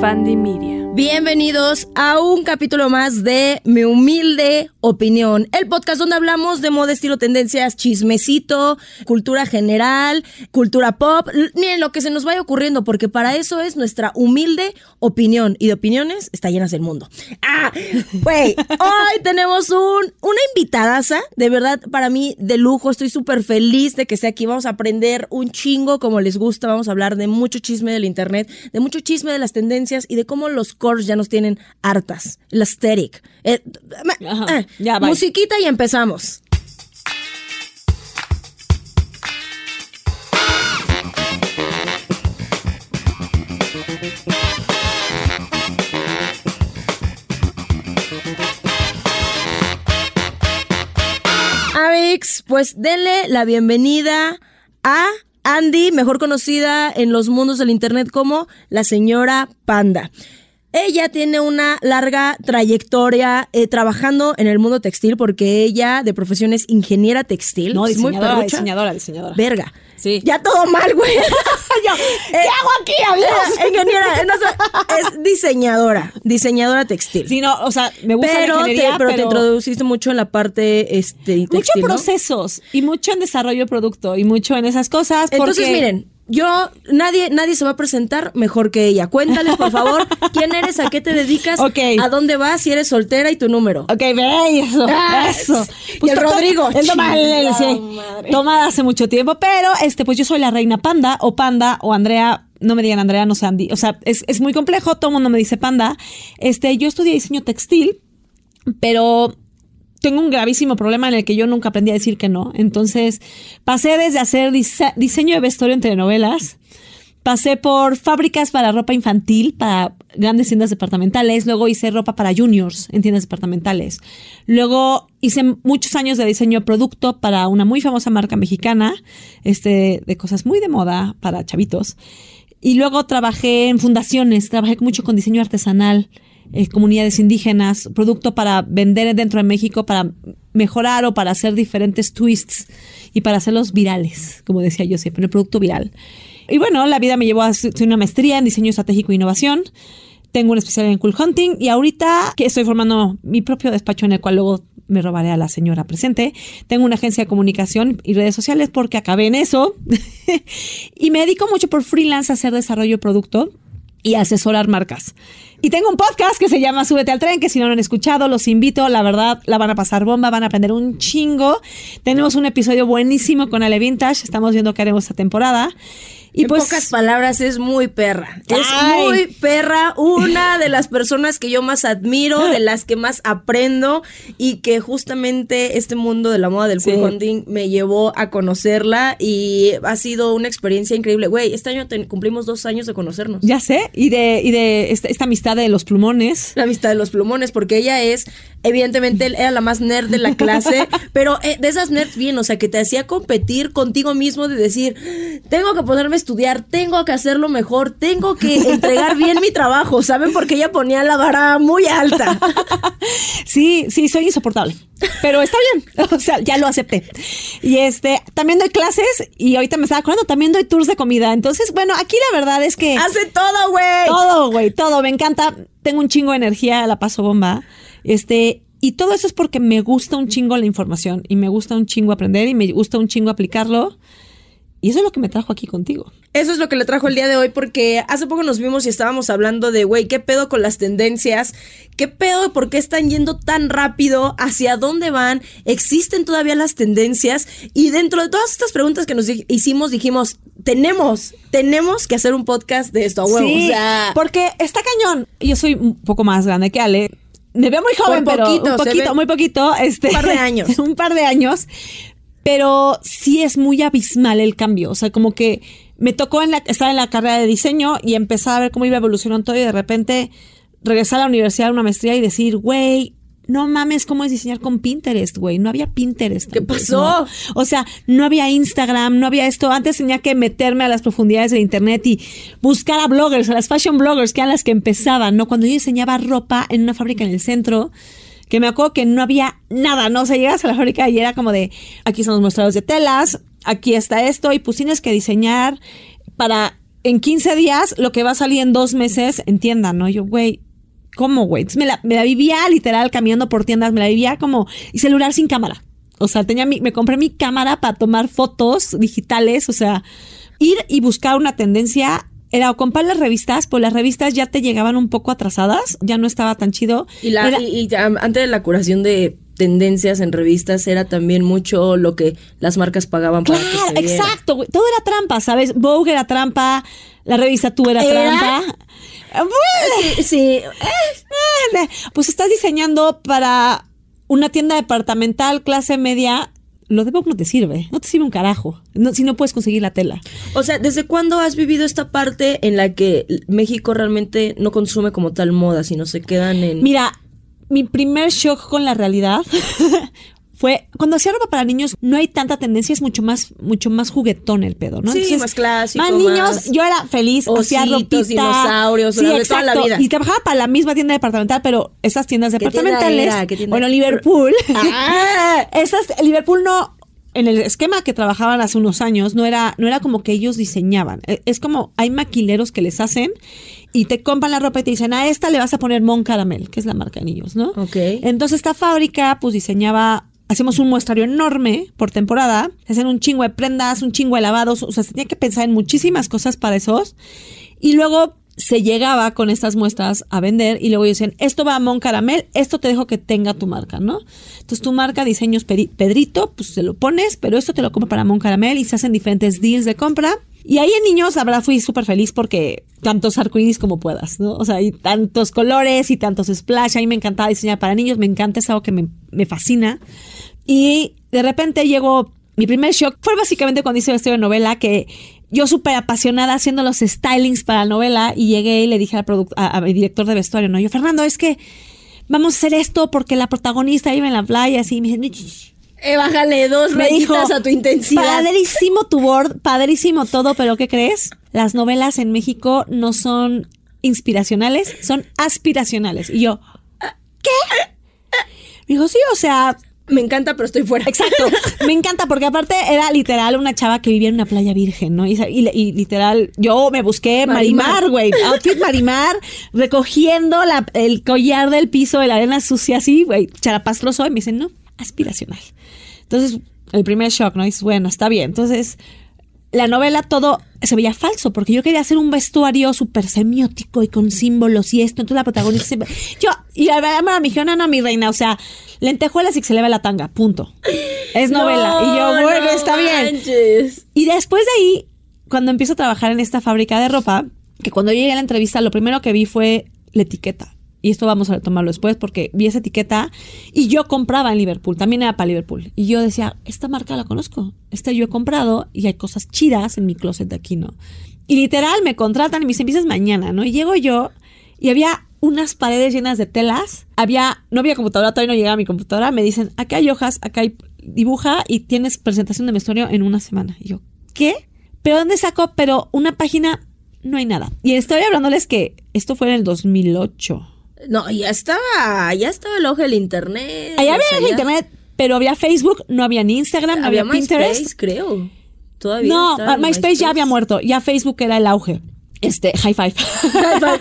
Fandy Media. Bienvenidos a un capítulo más de Mi Humilde Opinión, el podcast donde hablamos de moda, estilo, tendencias, chismecito, cultura general, cultura pop, miren lo que se nos vaya ocurriendo, porque para eso es nuestra humilde opinión. Y de opiniones está llenas el mundo. Ah, güey, hoy tenemos un, una invitadaza, de verdad, para mí, de lujo. Estoy súper feliz de que esté aquí. Vamos a aprender un chingo como les gusta. Vamos a hablar de mucho chisme del internet, de mucho chisme de las tendencias y de cómo los cores ya nos tienen hartas. El aesthetic. Eh, eh, ya, musiquita y empezamos. Avix, pues denle la bienvenida a Andy, mejor conocida en los mundos del internet como la señora Panda. Ella tiene una larga trayectoria eh, trabajando en el mundo textil porque ella de profesión es ingeniera textil. No, es muy diseñadora, diseñadora, diseñadora. Verga. Sí. Ya todo mal, güey. Yo, ¿Qué hago aquí? Eh, ingeniera, no, es diseñadora, diseñadora textil. Sí, no, o sea, me gusta pero, la te, ingeniería, pero pero, te introduciste mucho en la parte este, mucho textil, ¿no? procesos y mucho en desarrollo de producto y mucho en esas cosas. Entonces, miren, yo, nadie, nadie se va a presentar mejor que ella. Cuéntales, por favor, quién eres, a qué te dedicas, a dónde vas, si eres soltera y tu número. Ok, ve eso, Ah, eso. y el Rodrigo, El toma, hace mucho tiempo, pero este, pues yo soy la reina panda o panda o Andrea. No me digan Andrea, no sé Andy. O sea, es, es muy complejo, todo el mundo me dice panda. Este, yo estudié diseño textil, pero tengo un gravísimo problema en el que yo nunca aprendí a decir que no. Entonces, pasé desde hacer dise- diseño de vestuario en telenovelas, pasé por fábricas para ropa infantil, para grandes tiendas departamentales, luego hice ropa para juniors en tiendas departamentales. Luego hice muchos años de diseño de producto para una muy famosa marca mexicana, este, de cosas muy de moda para chavitos. Y luego trabajé en fundaciones, trabajé mucho con diseño artesanal, eh, comunidades indígenas, producto para vender dentro de México, para mejorar o para hacer diferentes twists y para hacerlos virales, como decía yo siempre, el producto viral. Y bueno, la vida me llevó a hacer una maestría en diseño estratégico e innovación. Tengo una especialidad en cool hunting y ahorita que estoy formando mi propio despacho en el cual luego me robaré a la señora presente. Tengo una agencia de comunicación y redes sociales porque acabé en eso. y me dedico mucho por freelance a hacer desarrollo de producto y asesorar marcas. Y tengo un podcast que se llama Súbete al tren, que si no lo han escuchado, los invito, la verdad, la van a pasar bomba, van a aprender un chingo. Tenemos un episodio buenísimo con Ale Vintage, estamos viendo qué haremos esta temporada. Y en pues pocas palabras, es muy perra. Es Ay. muy perra. Una de las personas que yo más admiro, de las que más aprendo y que justamente este mundo de la moda del Sí. hunting me llevó a conocerla y ha sido una experiencia increíble. Güey, este año cumplimos dos años de conocernos. ya sé, y de, y de esta, esta amistad de los plumones. La amistad de los plumones, porque ella es, evidentemente, era la más nerd de la clase, pero eh, de esas nerds bien, o sea, que te hacía competir contigo mismo de decir, tengo que ponerme a estudiar, tengo que hacerlo mejor, tengo que entregar bien mi trabajo, ¿saben? Porque ella ponía la vara muy alta. Sí, sí, soy insoportable. Pero está bien. O sea, ya lo acepté. Y este, también doy clases y ahorita me estaba acordando, también doy tours de comida. Entonces, bueno, aquí la verdad es que. Hace todo, güey. Todo, güey, todo. Me encanta. Tengo un chingo de energía, la paso bomba. Este, y todo eso es porque me gusta un chingo la información y me gusta un chingo aprender y me gusta un chingo aplicarlo. Y eso es lo que me trajo aquí contigo. Eso es lo que le trajo el día de hoy porque hace poco nos vimos y estábamos hablando de, güey, ¿qué pedo con las tendencias? ¿Qué pedo? ¿Por qué están yendo tan rápido? ¿Hacia dónde van? ¿Existen todavía las tendencias? Y dentro de todas estas preguntas que nos hicimos, dijimos, tenemos, tenemos que hacer un podcast de esto, a huevo. Sí, o sea, porque está cañón. Yo soy un poco más grande que Ale. Me veo muy joven, Por pero poquito, un poquito, muy poquito. Este, Un par de años. un par de años. Pero sí es muy abismal el cambio. O sea, como que me tocó en la, estar en la carrera de diseño y empezar a ver cómo iba evolucionando todo y de repente regresar a la universidad a una maestría y decir, güey, no mames, ¿cómo es diseñar con Pinterest, güey? No había Pinterest. ¿Qué antes, pasó? ¿no? O sea, no había Instagram, no había esto. Antes tenía que meterme a las profundidades del internet y buscar a bloggers, a las fashion bloggers, que eran las que empezaban, ¿no? Cuando yo diseñaba ropa en una fábrica en el centro, que me acuerdo que no había nada, ¿no? O sea, llegas a la fábrica y era como de, aquí están los mostrados de telas, aquí está esto, y pues tienes que diseñar para en 15 días lo que va a salir en dos meses en tienda, ¿no? Yo, güey, ¿cómo, güey? Me la, me la vivía literal caminando por tiendas, me la vivía como, y celular sin cámara. O sea, tenía mi, me compré mi cámara para tomar fotos digitales, o sea, ir y buscar una tendencia era o comprar las revistas, pues las revistas ya te llegaban un poco atrasadas, ya no estaba tan chido. Y, la, Era- y, y ya antes de la curación de tendencias en revistas era también mucho lo que las marcas pagaban para que Claro, se viera. exacto, güey. Todo era trampa, ¿sabes? Vogue era trampa, la revista Tú era, ¿Era? trampa. Sí, sí. eh, Pues estás diseñando para una tienda departamental clase media. Lo de Vogue no te sirve, no te sirve un carajo, no- si no puedes conseguir la tela. O sea, ¿desde cuándo has vivido esta parte en la que México realmente no consume como tal moda, sino se quedan en... Mira, mi primer shock con la realidad fue cuando hacía ropa para niños no hay tanta tendencia, es mucho más mucho más juguetón el pedo, ¿no? Sí, más clásico, Más niños, más yo era feliz, hacía ropita, dinosaurios, sí, de toda la exacto, vida. y trabajaba para la misma tienda departamental, pero esas tiendas ¿Qué tienda departamentales, tienda bueno? Liverpool, Ah. esas Liverpool no en el esquema que trabajaban hace unos años no era no era como que ellos diseñaban, E- es como hay maquileros que les hacen y te compran la ropa y te dicen, a esta le vas a poner Mon Caramel, que es la marca de niños, ¿no? Ok. Entonces esta fábrica pues diseñaba, hacemos un muestrario enorme por temporada, se hacen un chingo de prendas, un chingo de lavados, o sea, se tenía que pensar en muchísimas cosas para esos. Y luego se llegaba con estas muestras a vender y luego decían, esto va a Mon Caramel, esto te dejo que tenga tu marca, ¿no? Entonces tu marca, diseños Pedrito, pues se lo pones, pero esto te lo compro para Mon Caramel y se hacen diferentes deals de compra. Y ahí en niños, la verdad, fui súper feliz porque tantos arcoíris como puedas, ¿no? O sea, y tantos colores y tantos splash. A mí me encantaba diseñar para niños, me encanta, es algo que me, me fascina. Y de repente llegó mi primer shock. Fue básicamente cuando hice vestido de novela que yo súper apasionada haciendo los stylings para la novela y llegué y le dije al, a, director de vestuario, no, yo, Fernando, es que vamos a hacer esto porque la protagonista vive en la playa, así. Y me dice, "No, ch- ch- Eh, bájale dos me dijo, rayitas a tu intensidad. padrísimo tu board, padrísimo todo, pero ¿qué crees? Las novelas en México no son inspiracionales, son aspiracionales. Y yo, ¿qué? Me dijo, sí, o sea, Me encanta, pero estoy fuera. Exacto. Me encanta porque aparte era literal una chava que vivía en una playa virgen, ¿no? Y, y- y literal, yo me busqué Marimar. Marimar, güey. Outfit Marimar, recogiendo la- el collar del piso de la arena sucia así, güey. Charapastroso. Y me dicen, no, aspiracional. Entonces, el primer shock, ¿no? Dices, bueno, está bien. Entonces, la novela todo se veía falso porque yo quería hacer un vestuario súper semiótico y con símbolos y esto. Entonces la protagonista siempre- Yo, y a ver, me dijeron, no, no, mi reina, o sea, lentejuelas y que se le ve la tanga, punto. Es novela. y yo, No, bueno, no está bien. Y después de ahí, cuando empiezo a trabajar en esta fábrica de ropa, que cuando llegué a la entrevista, lo primero que vi fue la etiqueta. Y esto vamos a retomarlo después porque vi esa etiqueta y yo compraba en Liverpool, también era para Liverpool. Y yo decía, esta marca la conozco, esta yo he comprado y hay cosas chidas en mi closet de aquí, ¿no? Y literal me contratan y me dicen, empiezas mañana, ¿no? Y llego yo y había unas paredes llenas de telas. Había, no había computadora, todavía no llegaba mi computadora. Me dicen, acá hay hojas, acá hay dibuja y tienes presentación de vestuario en una semana. Y yo, ¿qué? ¿Pero dónde saco? Pero una página, no hay nada. Y estoy hablándoles que esto fue en el 2008. No, ya estaba, ya estaba el ojo del internet. Allá había ya internet, pero había Facebook, no había ni Instagram, no Había había, Pinterest. MySpace, creo. Todavía No, en MySpace ya había muerto, ya Facebook era el auge. Este, high five.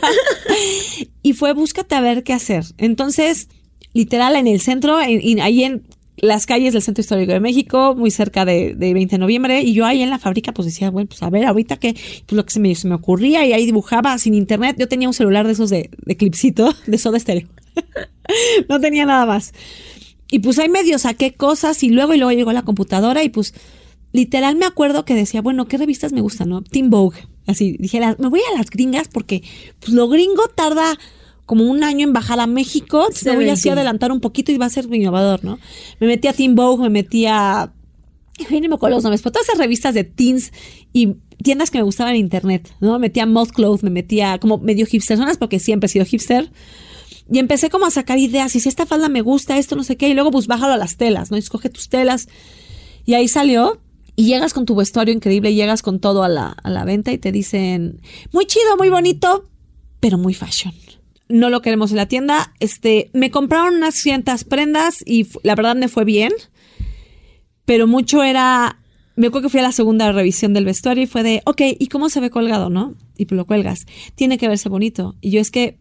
y fue búscate a ver qué hacer. Entonces, literal, en el centro, en- en- ahí en las calles del Centro Histórico de México, muy cerca de, de 20 de noviembre, y yo ahí en la fábrica, pues decía, bueno, pues a ver, ahorita que, pues lo que se me, se me ocurría, y ahí dibujaba sin internet. Yo tenía un celular de esos de, de clipsito, de soda estéreo. no tenía nada más. Y pues ahí medio saqué cosas, y luego, y luego llegó la computadora, y pues literal me acuerdo que decía, bueno, ¿qué revistas me gustan, no? Teen Vogue. Así, dije, "Las- me voy a las gringas porque pues, lo gringo tarda como un año en bajar a México, entonces me voy así a adelantar un poquito y va a ser innovador, ¿no? Me metí a Teen Vogue, me metí a... Ay, no me acuerdo los nombres, pero todas esas revistas de teens y tiendas que me gustaban en internet, ¿no? Me metí a Moth Cloth, me metí a como medio hipsterzonas porque siempre he sido hipster. Y empecé como a sacar ideas, y si esta falda me gusta, esto no sé qué, y luego pues bájalo a las telas, ¿no? Y escoge tus telas. Y ahí salió. Y llegas con tu vestuario increíble, y llegas con todo a la, a la venta y te dicen, muy chido, muy bonito, pero muy fashion. No lo queremos en la tienda. Este, me compraron unas cientas prendas y la verdad me fue bien. Pero mucho era me acuerdo que fui a la segunda revisión del vestuario y fue de, ok, ¿y cómo se ve colgado, no? Y pues lo cuelgas. Tiene que verse bonito. Y yo es que,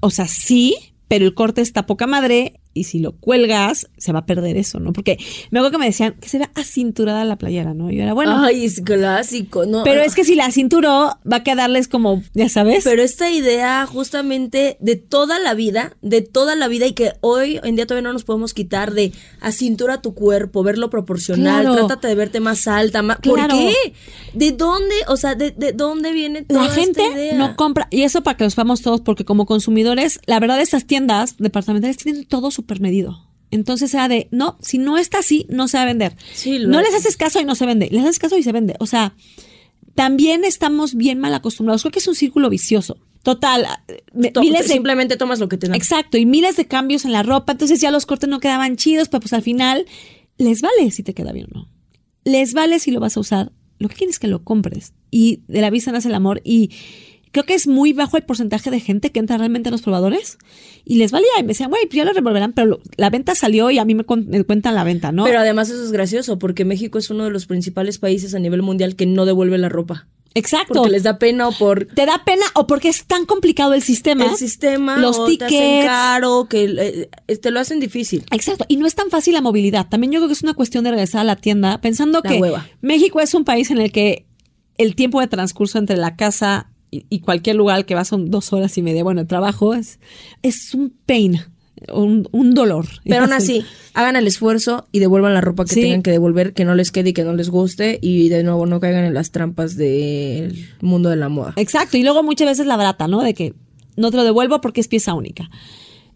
o sea, sí, pero el corte está poca madre y si lo cuelgas, se va a perder eso, ¿no? Porque me acuerdo que me decían que se vea acinturada la playera, ¿no? Y yo era, bueno. Ay, es clásico, ¿no? Pero es que si la cinturó, va a quedarles como, ya sabes. Pero esta idea justamente de toda la vida, de toda la vida y que hoy en día todavía no nos podemos quitar de acintura tu cuerpo, verlo proporcional, Claro. trátate de verte más alta, más... Claro. ¿Por qué? ¿De dónde? O sea, ¿de, de dónde viene toda la gente esta idea? no compra, y eso para que lo sepamos todos, porque como consumidores, la verdad, estas tiendas departamentales tienen todo súper medido. Entonces era de, no, si no está así, no se va a vender. Sí, no es. les haces caso y no se vende. Les haces caso y se vende. O sea, también estamos bien mal acostumbrados. Creo que es un círculo vicioso. Total, To- miles de Simplemente tomas lo que te dan. Exacto, y miles de cambios en la ropa, entonces ya los cortes no quedaban chidos, pero pues al final les vale si te queda bien o no. Les vale si lo vas a usar. Lo que quieres es que lo compres. Y de la vista nace el amor. Y creo que es muy bajo el porcentaje de gente que entra realmente a los probadores y les valía. Y me decían, güey, pues ya lo revolverán, pero lo- la venta salió y a mí me, con- me cuentan la venta, ¿no? Pero además eso es gracioso porque México es uno de los principales países a nivel mundial que no devuelve la ropa. Exacto. Porque les da pena o por Te da pena o porque es tan complicado el sistema. el sistema los o te hacen tickets. caro, que eh, te lo hacen difícil. Exacto, y no es tan fácil la movilidad. También yo creo que es una cuestión de regresar a la tienda pensando La que hueva. México es un país en el que el tiempo de transcurso entre la casa y, y cualquier lugar al que vas son dos horas y media. Bueno, el trabajo es, es un pain, un, un dolor. Pero aún así, hagan el esfuerzo y devuelvan la ropa que Sí. tengan que devolver, que no les quede y que no les guste. Y de nuevo, no caigan en las trampas del mundo de la moda. Exacto, y luego muchas veces la barata, ¿no? De que no te lo devuelvo porque es pieza única.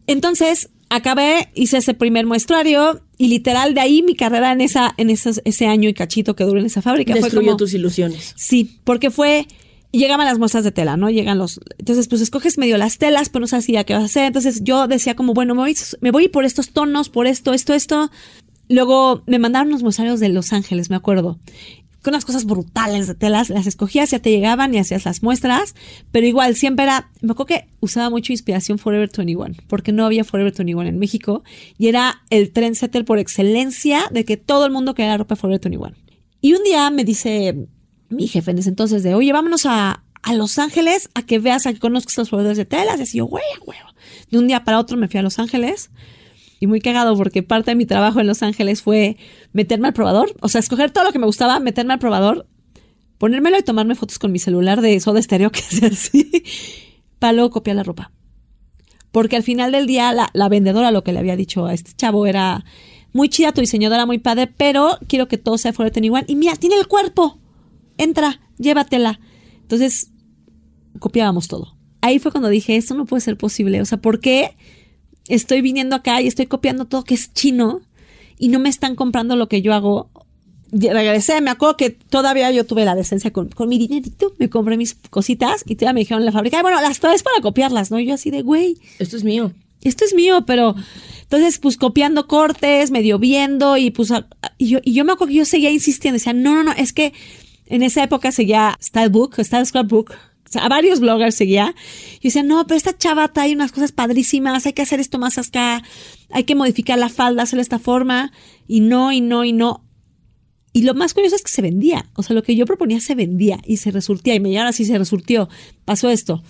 Entonces, acabé, hice ese primer muestrario y literal de ahí mi carrera en esa en esos- ese año y cachito que duró en esa fábrica fue Destruyó como tus ilusiones. Sí, porque fue. Llegaban las muestras de tela, ¿no? Llegan los. Entonces, pues escoges medio las telas, pero no sabes ya qué vas a hacer. Entonces, yo decía, como, bueno, me voy, me voy por estos tonos, por esto, esto, esto. Luego me mandaron los muestrarios de Los Ángeles, me acuerdo. Con unas cosas brutales de telas, las escogías, ya te llegaban y hacías las muestras. Pero igual, siempre era. Me acuerdo que usaba mucho inspiración Forever 21, porque no había Forever 21 en México. Y era el trendsetter por excelencia de que todo el mundo quería la ropa Forever 21. Y un día me dice mi jefe en ese entonces de, oye, vámonos a, a Los Ángeles a que veas, a que conozcas los proveedores de telas. Y así yo, güey, huevo. De un día para otro me fui a Los Ángeles. Y muy cagado porque parte de mi trabajo en Los Ángeles fue meterme al probador. O sea, escoger todo lo que me gustaba, meterme al probador, ponérmelo y tomarme fotos con mi celular de soda estéreo, que es así, para luego copiar la ropa. Porque al final del día, la, la vendedora lo que le había dicho a este chavo era muy chida, tu diseñadora muy padre, pero quiero que todo sea fuerte igual. Y mira, tiene el cuerpo. Entra, llévatela. Entonces, copiábamos todo. Ahí fue cuando dije, esto no puede ser posible. O sea, ¿por qué estoy viniendo acá y estoy copiando todo que es chino y no me están comprando lo que yo hago? Y Regresé, me acuerdo que todavía yo tuve la decencia con, con mi dinerito, me compré mis cositas y todavía me dijeron en la fábrica, "Ay, bueno, las traes para copiarlas, ¿no? Y yo así de, güey, Esto es mío. esto es mío, pero entonces pues copiando cortes, medio viendo y pues y yo, y yo me acuerdo que yo seguía insistiendo, decía, no, no, no, es que en esa época seguía Stylebook, Style Scrapbook, o sea, a varios bloggers seguía. Y decía, no, pero esta chava trae unas cosas padrísimas, hay que hacer esto más acá, hay que modificar la falda, hacerla de esta forma, y no, y no, y no. Y lo más curioso es que se vendía. O sea, lo que yo proponía se vendía y se resurtía. Y me ahora sí se resurtió. Pasó esto.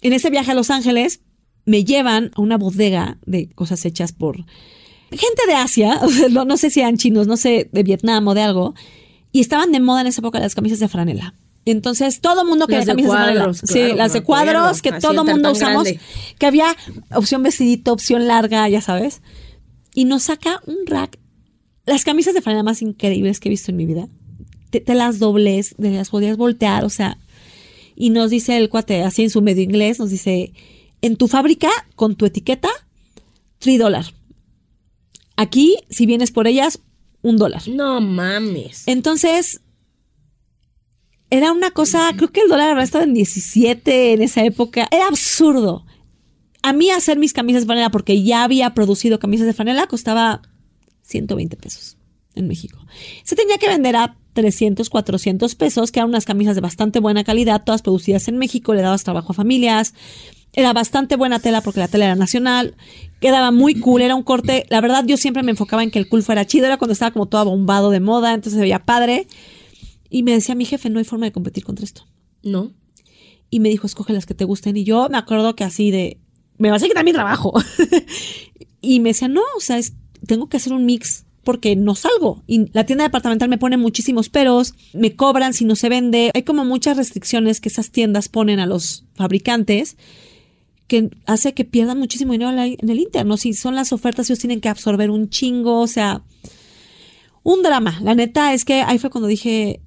En ese viaje a Los Ángeles, me llevan a una bodega de cosas hechas por gente de Asia. no, no sé si eran chinos, no sé, de Vietnam o de algo. Y estaban de moda en esa época las camisas de franela. Y entonces todo el mundo quería Las de camisas cuadros, de franela. claro, sí, las de cuadros acuerdo. que todo el mundo usamos. grande. Que había opción vestidito, opción larga, ya sabes. Y nos saca un rack las camisas de franela más increíbles que he visto en mi vida. Te, te las dobles, te las podías voltear, o sea. Y nos dice el cuate, así en su medio inglés, nos dice, en tu fábrica, con tu etiqueta, 3 dólares. Aquí, si vienes por ellas, un dólar. No mames. Entonces, era una cosa, creo que el dólar habrá estado en 17 en esa época. Era absurdo. A mí hacer mis camisas de franela, porque ya había producido camisas de franela, costaba 120 pesos en México. Se tenía que vender a 300, 400 pesos, que eran unas camisas de bastante buena calidad, todas producidas en México, le dabas trabajo a familias. Era bastante buena tela porque la tela era nacional, quedaba muy cool, era un corte. La verdad, yo siempre me enfocaba en que el cool fuera chido, era cuando estaba como todo bombado de moda, entonces se veía padre. Y me decía mi jefe, no hay forma de competir contra esto. No. Y me dijo, escoge las que te gusten. Y yo me acuerdo que así de, me vas a quitar mi trabajo. y me decía, no, o sea, es, tengo que hacer un mix porque no salgo. Y la tienda departamental me pone muchísimos peros, me cobran si no se vende. Hay como muchas restricciones que esas tiendas ponen a los fabricantes que hace que pierdan muchísimo dinero en el interno. Si son las ofertas, ellos tienen que absorber un chingo, o sea, un drama. La neta es que ahí fue cuando dije,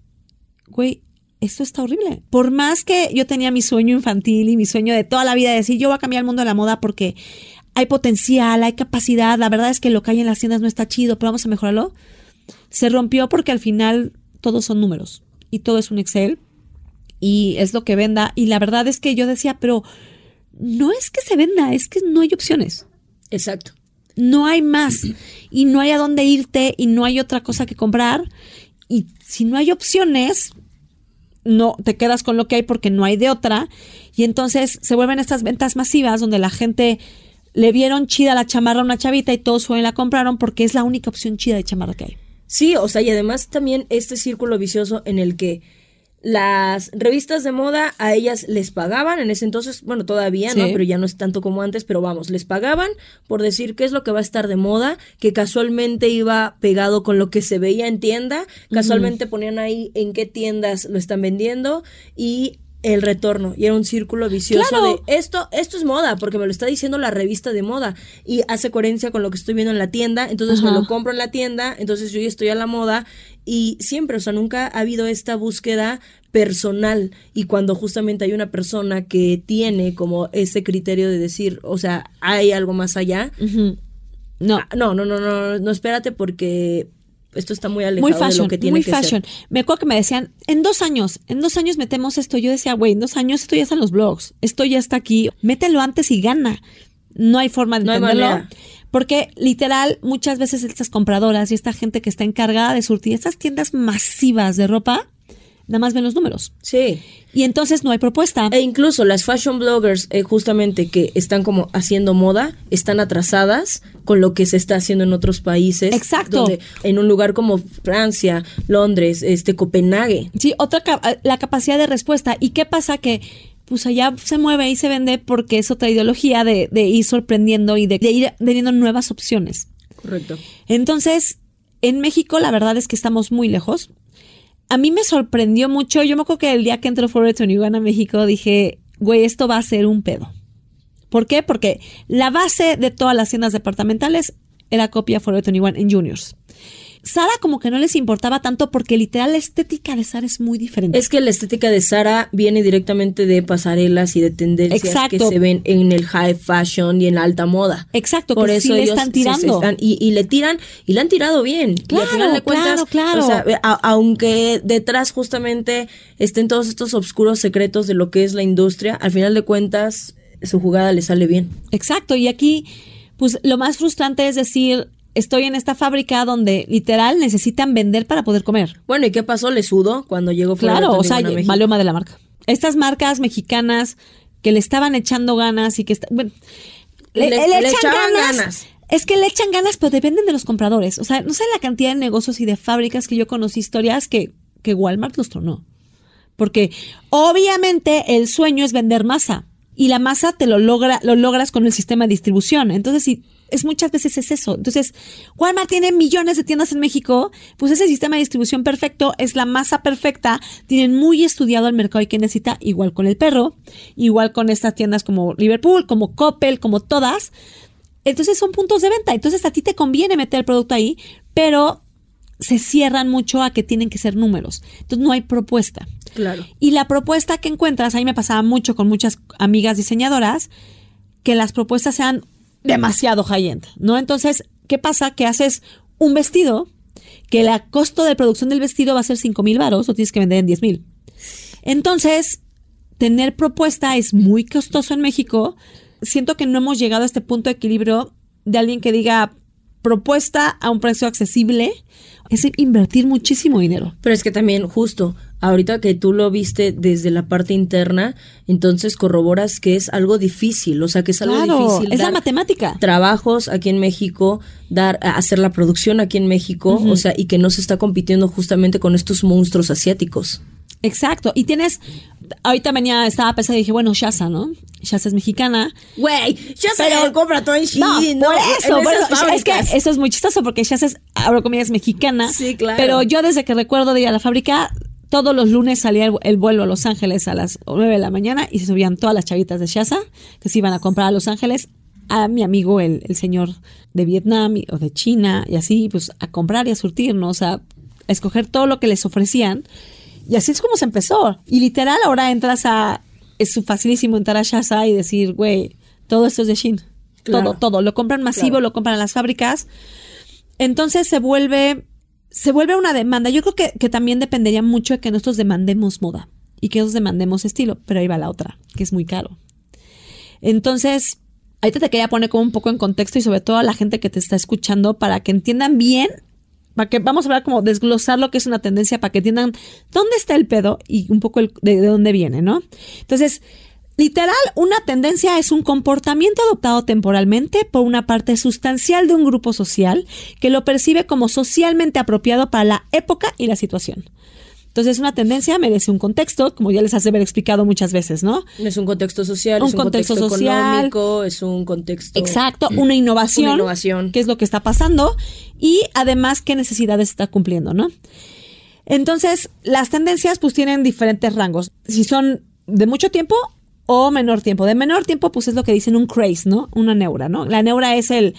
güey, esto está horrible. Por más que yo tenía mi sueño infantil y mi sueño de toda la vida de decir, yo voy a cambiar el mundo de la moda porque hay potencial, hay capacidad, la verdad es que lo que hay en las tiendas no está chido, pero vamos a mejorarlo. Se rompió porque al final todos son números y todo es un Excel y es lo que venda. Y la verdad es que yo decía, pero no es que se venda, es que no hay opciones. Exacto. No hay más y no hay a dónde irte y no hay otra cosa que comprar. Y si no hay opciones, no te quedas con lo que hay porque no hay de otra. Y entonces se vuelven estas ventas masivas donde la gente le vieron chida la chamarra a una chavita y todos fueron y la compraron porque es la única opción chida de chamarra que hay. Sí, o sea, y además también este círculo vicioso en el que las revistas de moda a ellas les pagaban en ese entonces, bueno, todavía, ¿no? Pero ya no es tanto como antes, pero vamos, les pagaban por decir qué es lo que va a estar de moda, que casualmente iba pegado con lo que se veía en tienda, casualmente ponían ahí en qué tiendas lo están vendiendo y el retorno y era un círculo vicioso de esto esto es moda porque me lo está diciendo la revista de moda y hace coherencia con lo que estoy viendo en la tienda entonces me lo compro en la tienda entonces yo ya estoy a la moda y siempre o sea nunca ha habido esta búsqueda personal y cuando justamente hay una persona que tiene como ese criterio de decir o sea hay algo más allá no. no no no no no espérate porque esto está muy alejado muy fashion, de lo que tiene muy que fashion. Me acuerdo que me decían, en dos años, en dos años metemos esto. Yo decía, güey, en dos años esto ya está en los blogs, esto ya está aquí, mételo antes y gana. No hay forma de no entenderlo. Porque literal, muchas veces estas compradoras y esta gente que está encargada de surtir estas tiendas masivas de ropa, nada más ven los números. Sí. Y entonces no hay propuesta. E incluso las fashion bloggers, eh, justamente que están como haciendo moda, están atrasadas con lo que se está haciendo en otros países. Exacto. en un lugar como Francia, Londres, este Copenhague. Sí, otra eh, la capacidad de respuesta. ¿Y qué pasa que pues allá se mueve y se vende porque es otra ideología de, ir sorprendiendo y de, de ir teniendo nuevas opciones. Correcto. Entonces, en México la verdad es que estamos muy lejos a mí me sorprendió mucho. Yo me acuerdo que el día que entró Forever 21 a México dije, güey, esto va a ser un pedo. ¿Por qué? Porque la base de todas las tiendas departamentales era copia Forever 21 en Juniors. Sara como que no les importaba tanto porque literal la estética de Sara es muy diferente. Es que la estética de Sara viene directamente de pasarelas y de tendencias que se ven en el high fashion y en la alta moda. Exacto, por eso le están tirando. y, le tiran y le han tirado bien. Claro, claro, claro. O sea, aunque detrás justamente estén todos estos oscuros secretos de lo que es la industria, al final de cuentas su jugada le sale bien. Exacto, y aquí pues lo más frustrante es decir, estoy en esta fábrica donde literal necesitan vender para poder comer. Bueno, ¿y qué pasó? ¿Le sudo cuando llegó Claro, o sea, más de la marca. Estas marcas mexicanas que le estaban echando ganas y que... bueno, le, echan ganas, Es que le echan ganas, pero dependen de los compradores. O sea, no sé la cantidad de negocios y de fábricas que yo conocí historias que, que Walmart los tronó. Porque obviamente el sueño es vender masa y la masa te lo logra, lo logras con el sistema de distribución. Entonces, si es muchas veces es eso. Entonces, Walmart tiene millones de tiendas en México, pues ese sistema de distribución perfecto es la masa perfecta, tienen muy estudiado el mercado y que necesita, igual con el perro, igual con estas tiendas como Liverpool, como Coppel, como todas. Entonces son puntos de venta. Entonces a ti te conviene meter el producto ahí, pero se cierran mucho a que tienen que ser números. Entonces no hay propuesta. Claro. Y la propuesta que encuentras, ahí me pasaba mucho con muchas amigas diseñadoras, que las propuestas sean demasiado high-end, ¿no? Entonces, ¿qué pasa? Que haces un vestido que el costo de producción del vestido va a ser 5 mil varos o tienes que vender en 10 mil. Entonces, tener propuesta es muy costoso en México. Siento que no hemos llegado a este punto de equilibrio de alguien que diga propuesta a un precio accesible es invertir muchísimo dinero. Pero es que también, justo, ahorita que tú lo viste desde la parte interna, entonces corroboras que es algo difícil, o sea, que es algo difícil. Es la matemática. Trabajos aquí en México, dar, hacer la producción aquí en México, o sea, y que no se está compitiendo justamente con estos monstruos asiáticos. Exacto. Y tienes, ahorita venía, estaba pensando y dije, bueno, Shaza, ¿no? Shaza es mexicana. Güey, Shaza pero, compra todo en Shein. No, por eso. es que eso es muy chistoso porque Shaza es, ahora comida es mexicana. Sí, claro. Pero yo desde que recuerdo de ir a la fábrica, todos los lunes salía el, vuelo a Los Ángeles a las 9 de la mañana y se subían todas las chavitas de Shaza que se iban a comprar a Los Ángeles a mi amigo, el, el señor de Vietnam o de China y así, pues a comprar y a surtirnos, a escoger todo lo que les ofrecían. Y así es como se empezó. Y literal, ahora entras a. Es facilísimo entrar a Shaza y decir, güey, todo esto es de Shin. Todo, todo. Lo compran masivo, lo compran en las fábricas. Entonces se vuelve. Se vuelve una demanda. Yo creo que, que también dependería mucho de que nosotros demandemos moda y que nosotros demandemos estilo. Pero ahí va la otra, que es muy caro. Entonces, ahí te quería poner como un poco en contexto y sobre todo a la gente que te está escuchando para que entiendan bien para que vamos a hablar como desglosar lo que es una tendencia para que entiendan dónde está el pedo y un poco de, dónde viene, ¿no? Entonces, Literal, una tendencia es un comportamiento adoptado temporalmente por una parte sustancial de un grupo social que lo percibe como socialmente apropiado para la época y la situación. Entonces, una tendencia merece un contexto, como ya les hace haber explicado muchas veces, ¿no? Es un contexto social, un es un contexto, social, económico, es un contexto. Exacto, una innovación. Una innovación. ¿Qué es lo que está pasando? Y además, qué necesidades está cumpliendo, ¿no? Entonces, las tendencias, pues tienen diferentes rangos. Si son de mucho tiempo o menor tiempo. De menor tiempo, pues es lo que dicen un craze, ¿no? Una neura, ¿no? La neura es el,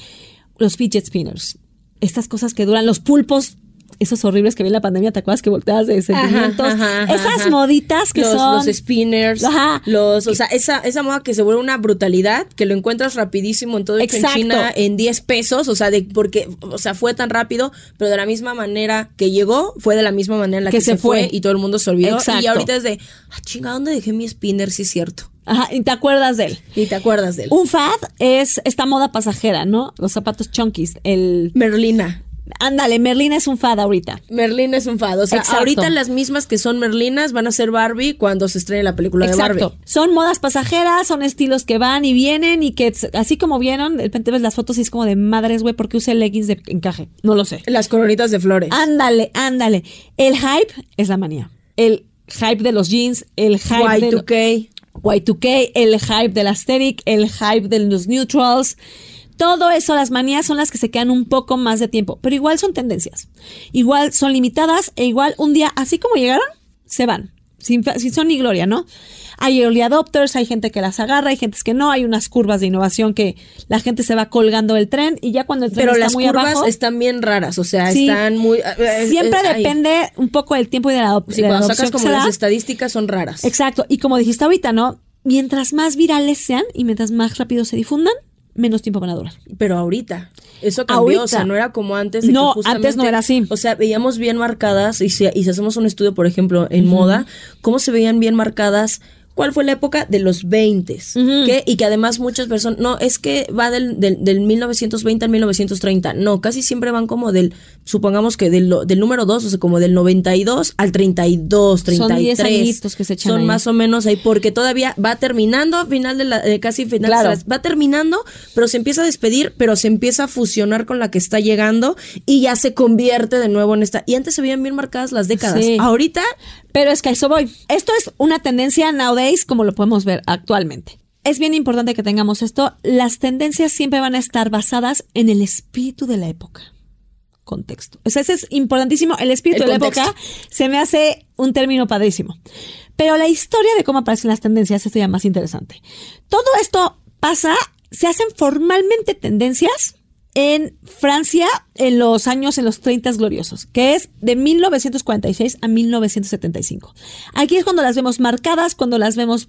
los fidget spinners. Estas cosas que duran, los pulpos esos horribles que vi en la pandemia, ¿te acuerdas que volteas de sentimientos? Esas moditas que son. Los spinners. Los, o sea, esa, esa moda que se vuelve una brutalidad, que lo encuentras rapidísimo en todo en China en 10 pesos, o sea, de, porque, o sea, fue tan rápido, pero de la misma manera que llegó, fue de la misma manera en la que, se, fue. y todo el mundo se olvidó. Y ahorita es de, ah, chinga, ¿dónde dejé mi spinner? Sí es cierto. Ajá, y te acuerdas de él. Y te acuerdas de él. Un fad es esta moda pasajera, ¿no? Los zapatos chunkies, el... Merlina. Ándale, Merlina es un fad ahorita. Merlina es un fad. O sea, ahorita las mismas que son Merlinas van a ser Barbie cuando se estrene la película de Barbie. Son modas pasajeras, son estilos que van y vienen y que así como vieron, de repente ves las fotos y es como de madres, güey, ¿por qué usé leggings de encaje? No lo sé. Las coronitas de flores. Ándale, ándale. El hype es la manía. El hype de los jeans, el hype Y2K. Y2K, el hype del aesthetic, el hype de los neutrals. Todo eso, las manías son las que se quedan un poco más de tiempo, pero igual son tendencias. Igual son limitadas e igual un día, así como llegaron, se van. Sin, son ni gloria, ¿no? Hay early adopters, hay gente que las agarra, hay gente que no, hay unas curvas de innovación que la gente se va colgando el tren y ya cuando el tren Pero está las muy curvas están bien raras, o sea, están muy... Siempre depende un poco del tiempo y de la, sí, cuando sacas como las estadísticas son raras. Exacto, y como dijiste ahorita, ¿no? Mientras más virales sean y mientras más rápido se difundan, menos tiempo van a durar. Pero ahorita, eso cambió, o sea, no era como antes. no, antes no era así. O sea, veíamos bien marcadas, y si, y si hacemos un estudio, por ejemplo, en moda, cómo se veían bien marcadas ¿Cuál fue la época? De los 20. Y que además muchas personas, no, es que va del, del, 1920 al 1930. No, casi siempre van como del, supongamos que del, del número 2, o sea, como del 92 al 32, 33. Son 10 que se echan Son más o menos ahí, porque todavía va terminando, final de la, eh, casi final, claro. va terminando, pero se empieza a despedir, pero se empieza a fusionar con la que está llegando y ya se convierte de nuevo en esta. Y antes se veían bien marcadas las décadas. Ahorita pero es que a eso voy. Esto es una tendencia nowadays como lo podemos ver actualmente. Es bien importante que tengamos esto. Las tendencias siempre van a estar basadas en el espíritu de la época. Contexto. O sea, ese es importantísimo. El espíritu de la época se me hace un término padrísimo. Pero la historia de cómo aparecen las tendencias es ya más interesante. Todo esto pasa, se hacen formalmente tendencias en Francia en los años, en los 30 gloriosos, que es de 1946 a 1975. Aquí es cuando las vemos marcadas, cuando las vemos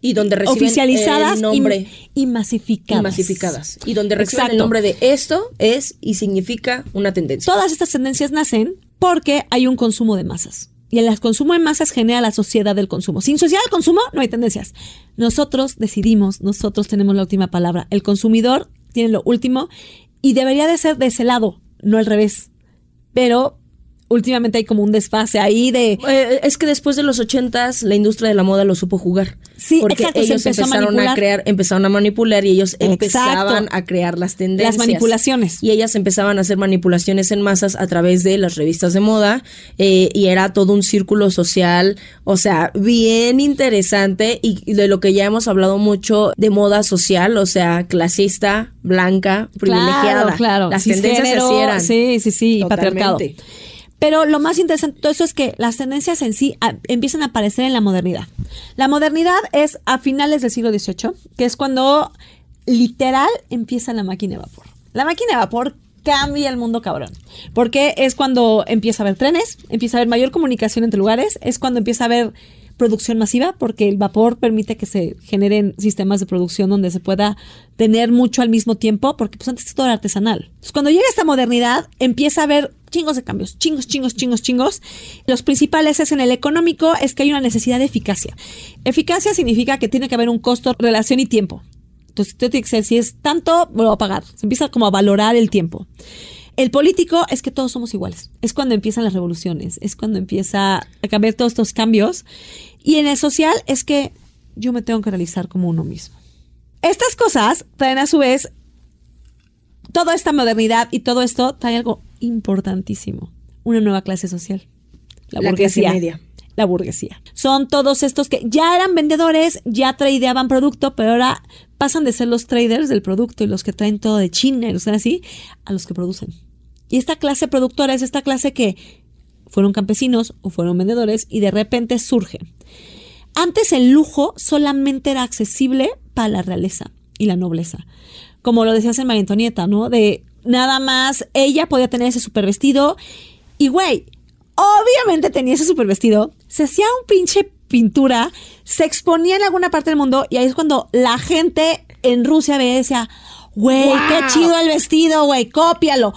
y donde reciben oficializadas el nombre y, masificadas. Y masificadas. Y donde reciben el nombre de esto es y significa una tendencia. Todas estas tendencias nacen porque hay un consumo de masas. Y el consumo de masas genera la sociedad del consumo. Sin sociedad del consumo no hay tendencias. Nosotros decidimos, nosotros tenemos la última palabra. El consumidor tiene lo último Y debería de ser de ese lado, no al revés. Pero últimamente hay como un desfase ahí de... Eh, es que después de los ochentas la industria de la moda lo supo jugar. Sí, porque exacto, ellos a empezaron a, crear, empezaron a manipular y ellos Exacto. empezaban a crear las tendencias. Las manipulaciones. Y ellas empezaban a hacer manipulaciones en masas a través de las revistas de moda eh, y era todo un círculo social, o sea, bien interesante y de lo que ya hemos hablado mucho de moda social, o sea, clasista, blanca, privilegiada. Claro, claro. Las tendencias. Sí, sí, sí, y patriarcado. Pero lo más interesante de todo eso es que las tendencias en sí empiezan a aparecer en la modernidad. La modernidad es a finales del siglo XVIII, que es cuando literal empieza la máquina de vapor. La máquina de vapor cambia el mundo cabrón. Porque es cuando empieza a haber trenes, empieza a haber mayor comunicación entre lugares, es cuando empieza a haber producción masiva, porque el vapor permite que se generen sistemas de producción donde se pueda tener mucho al mismo tiempo, porque pues antes todo era artesanal. Entonces, cuando llega esta modernidad, empieza a haber chingos de cambios, chingos, chingos, chingos, chingos. Los principales es en el económico, es que hay una necesidad de eficacia. Eficacia significa que tiene que haber un costo, relación y tiempo. Entonces, si es tanto, lo voy a pagar. Se empieza como a valorar el tiempo. El político es que todos somos iguales. Es cuando empiezan las revoluciones, es cuando empieza a cambiar todos estos cambios. Y en el social es que yo me tengo que realizar como uno mismo. Estas cosas traen a su vez toda esta modernidad y todo esto trae algo importantísimo, una nueva clase social. La, La clase burguesía. media. La burguesía. Son todos estos que ya eran vendedores, ya tradeaban producto, pero ahora pasan de ser los traders del producto y los que traen todo de China y los que así, a los que producen. Y esta clase productora es esta clase que fueron campesinos o fueron vendedores y de repente surge. Antes el lujo solamente era accesible para la realeza y la nobleza. Como lo decías en María Antonieta, ¿no? De nada más ella podía tener ese super vestido y güey, obviamente tenía ese super vestido, se hacía un pinche pintura, se exponía en alguna parte del mundo y ahí es cuando la gente en Rusia veía y decía, güey, qué chido el vestido, güey, cópialo.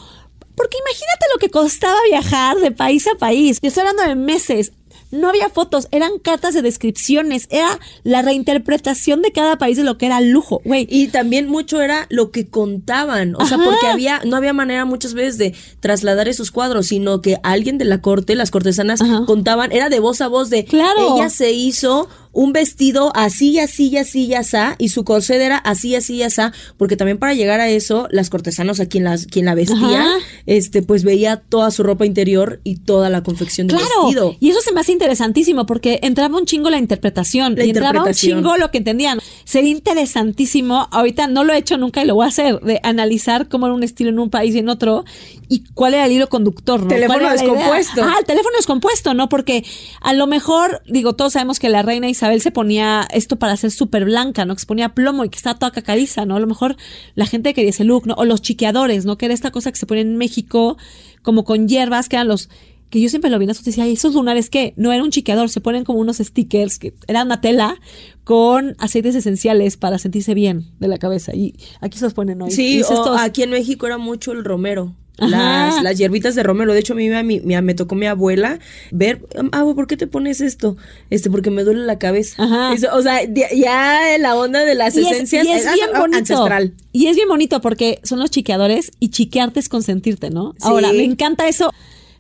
Porque imagínate lo que costaba viajar de país a país. Yo estoy hablando de meses. No había fotos, eran cartas de descripciones, era la reinterpretación de cada país de lo que era lujo, güey. Y también mucho era lo que contaban, o sea, porque había, no había manera muchas veces de trasladar esos cuadros, sino que alguien de la corte, las cortesanas, Ajá. contaban, era de voz a voz de, Claro. ella se hizo un vestido así, así, así, y así, y su corset era así, así, y así, porque también para llegar a eso, las cortesanas a quien, las, quien la vestía, Ajá. este, pues veía toda su ropa interior y toda la confección del Claro, vestido. y eso se me hace interesantísimo porque entraba un chingo la interpretación La y entraba un chingo lo que entendían. Sería interesantísimo, ahorita no lo he hecho nunca y lo voy a hacer, de analizar cómo era un estilo en un país y en otro y cuál era el hilo conductor, ¿no? Teléfono descompuesto. Ah, el teléfono descompuesto, ¿no? Porque a lo mejor, digo, todos sabemos que la reina Isabel se ponía esto para ser súper blanca, ¿no? Que se ponía plomo y que estaba toda cacariza, ¿no? A lo mejor la gente quería ese look, ¿no? O los chiqueadores, ¿no? Que era esta cosa que se ponía en México como con hierbas, que eran los que yo siempre lo vi en eso, decía, "Ay, esos lunares qué? No era un chiqueador, se ponen como unos stickers, que era una tela con aceites esenciales para sentirse bien de la cabeza. Y aquí se los ponen hoy. Sí, o estos- aquí en México era mucho el romero. Las, las hierbitas de romero. De hecho, a mí me, me, me tocó mi abuela ver, ah, ¿por qué te pones esto? Este, porque me duele la cabeza. Ajá. Eso, o sea, ya la onda de las Y es, esencias y es era bien bonito. ancestral. Y es bien bonito porque son los chiqueadores y chiquearte es consentirte, ¿no? Sí. Ahora, me encanta eso.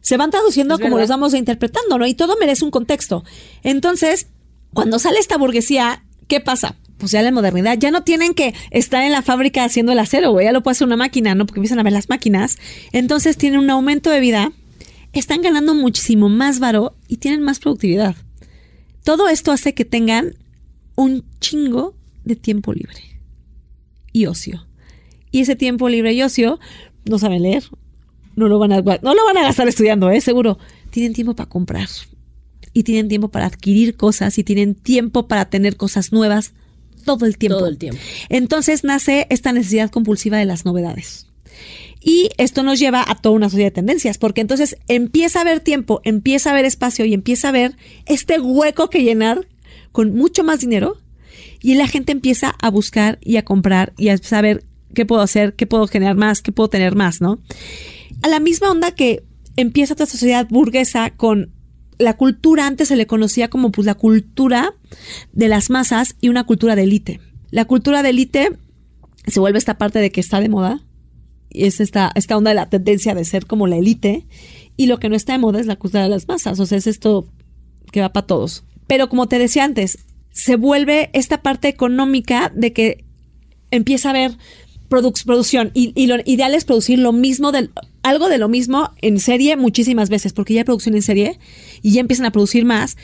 Se van traduciendo como los vamos interpretando, ¿no? Y todo merece un contexto. Entonces, cuando sale esta burguesía, ¿qué pasa? Pues ya la modernidad, ya no tienen que estar en la fábrica haciendo el acero, güey, ya lo puede hacer una máquina, ¿no? Porque empiezan a ver las máquinas. Entonces tienen un aumento de vida, están ganando muchísimo más varo y tienen más productividad. Todo esto hace que tengan un chingo de tiempo libre y ocio. Y ese tiempo libre y ocio no saben leer, no lo van a, no lo van a gastar estudiando, ¿eh? seguro. Tienen tiempo para comprar y tienen tiempo para adquirir cosas y tienen tiempo para tener cosas nuevas todo el tiempo. Todo el tiempo. Entonces nace esta necesidad compulsiva de las novedades. Y esto nos lleva a toda una sociedad de tendencias, porque entonces empieza a haber tiempo, empieza a haber espacio y empieza a haber este hueco que llenar con mucho más dinero y la gente empieza a buscar y a comprar y a saber qué puedo hacer, qué puedo generar más, qué puedo tener más, ¿no? A la misma onda que empieza toda esta sociedad burguesa con la cultura, antes se le conocía como pues la cultura de las masas y una cultura de élite. La cultura de élite se vuelve esta parte de que está de moda es esta, esta onda de la tendencia de ser como la élite. Y lo que no está de moda es la cultura de las masas. O sea, es esto que va para todos. Pero como te decía antes, se vuelve esta parte económica de que empieza a haber producción y, y, lo ideal es producir lo mismo, del, algo de lo mismo en serie muchísimas veces, porque ya hay producción en serie y ya empiezan a producir más,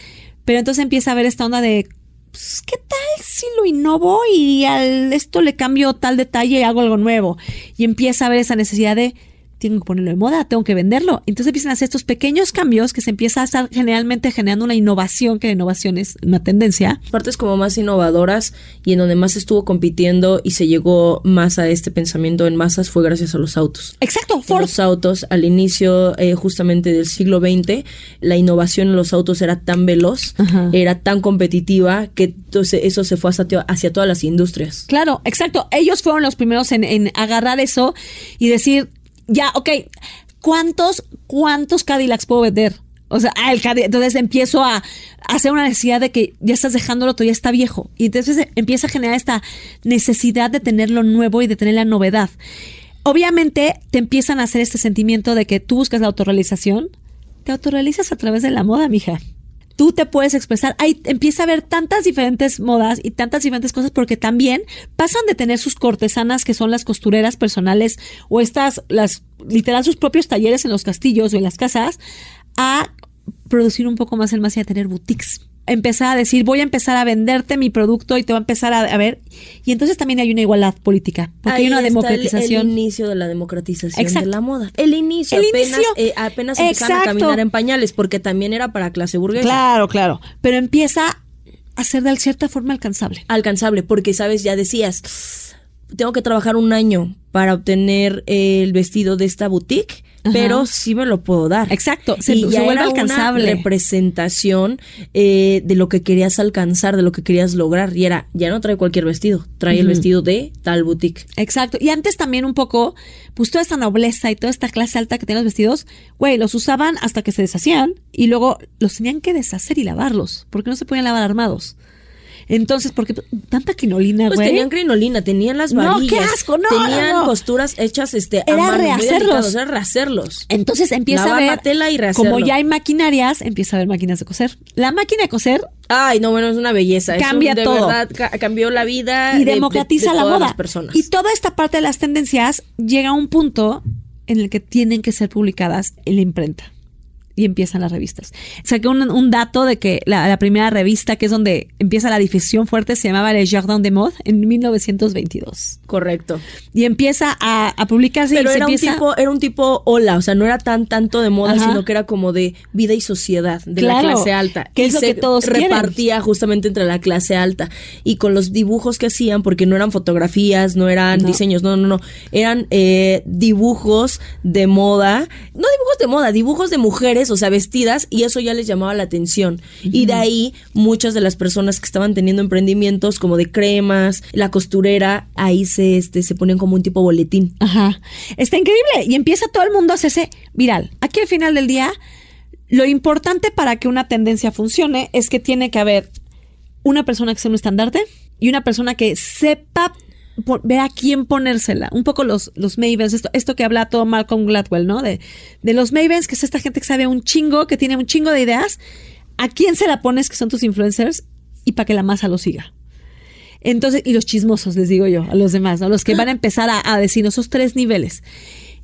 pero entonces empieza a haber esta onda de, pues, ¿qué tal si lo innovo y al esto le cambio tal detalle y hago algo nuevo? Y empieza a haber esa necesidad de tengo que ponerlo de moda, tengo que venderlo. Entonces empiezan a hacer estos pequeños cambios que se empieza a estar generalmente generando una innovación, que la innovación es una tendencia. Partes como más innovadoras y en donde más estuvo compitiendo y se llegó más a este pensamiento en masas fue gracias a los autos. Exacto, Ford. Los autos al inicio eh, justamente del siglo XX, la innovación en los autos era tan veloz, era tan competitiva que entonces eso se fue hacia, hacia todas las industrias. Claro, exacto. Ellos fueron los primeros en, en agarrar eso y decir, ya, ok, ¿cuántos, cuántos Cadillacs puedo vender? O sea, el Cadillac, entonces empiezo a, hacer una necesidad de que ya estás dejándolo todo, ya está viejo. Y entonces empieza a generar esta necesidad de tener lo nuevo y de tener la novedad. Obviamente te empiezan a hacer este sentimiento de que tú buscas la autorrealización. Te autorrealizas a través de la moda, mija tú te puedes expresar. Ahí empieza a haber tantas diferentes modas y tantas diferentes cosas porque también pasan de tener sus cortesanas que son las costureras personales o estas, las, literal, sus propios talleres en los castillos o en las casas a producir un poco más el más y a tener boutiques empezar a decir, voy a empezar a venderte mi producto y te va a empezar a, ver. Y entonces también hay una igualdad política, porque hay una democratización. El, inicio de la democratización de la moda. El inicio, apenas, eh, apenas empezaron a caminar en pañales, porque también era para clase burguesa. Claro, claro. Pero empieza a ser de cierta forma alcanzable. Alcanzable, porque, sabes, ya decías, tengo que trabajar un año para obtener el vestido de esta boutique pero sí me lo puedo dar. Exacto, se, y ya vuelve alcanzable. Una representación eh, de lo que querías alcanzar, de lo que querías lograr. Y era, ya no trae cualquier vestido, trae el vestido de tal boutique. Exacto. Y antes también un poco, pues toda esta nobleza y toda esta clase alta que tienen los vestidos, güey, los usaban hasta que se deshacían y luego los tenían que deshacer y lavarlos, porque no se podían lavar armados. Entonces, ¿por qué tanta crinolina, pues güey? Pues tenían crinolina, tenían las varillas. No, qué asco, no. Tenían costuras hechas este, era a rehacerlos. Era rehacerlos. Entonces empieza a ver, tela y como ya hay maquinarias, empieza a haber máquinas de coser. La máquina de coser Ay, no, bueno, es una belleza. Cambia de todo. verdad cambió la vida y democratiza la moda. Las personas. Y toda esta parte de las tendencias llega a un punto en el que tienen que ser publicadas en la imprenta y empiezan las revistas. Saqué un, un dato de que la, primera revista, que es donde empieza la difusión fuerte, se llamaba Le Jardin de Mode en 1922. Correcto. Y empieza a, a publicarse. Pero y era, un tipo, era un tipo hola, o sea, no era tan tanto de moda, sino que era como de vida y sociedad, de la clase alta. Que es lo que todos repartía justamente entre la clase alta. Y con los dibujos que hacían, porque no eran fotografías, no eran diseños, no, no, no. Eran eh, dibujos de moda, no dibujos de moda, dibujos de mujeres o sea, vestidas, y eso ya les llamaba la atención. Y de ahí muchas de las personas que estaban teniendo emprendimientos como de cremas, la costurera, ahí se, este, se ponen como un tipo boletín. Ajá. Está increíble. Y empieza todo el mundo a hacerse viral. Aquí al final del día, lo importante para que una tendencia funcione es que tiene que haber una persona que sea un estandarte y una persona que sepa ver a quién ponérsela. Un poco los, los Mavens, esto, esto que habla todo Malcolm Gladwell, ¿no? De, de los Mavens, que es esta gente que sabe un chingo, que tiene un chingo de ideas. ¿A quién se la pones que son tus influencers? Y para que la masa lo siga. Entonces, y los chismosos, les digo yo, a los demás, ¿no? Los que van a empezar a, a decir esos tres niveles.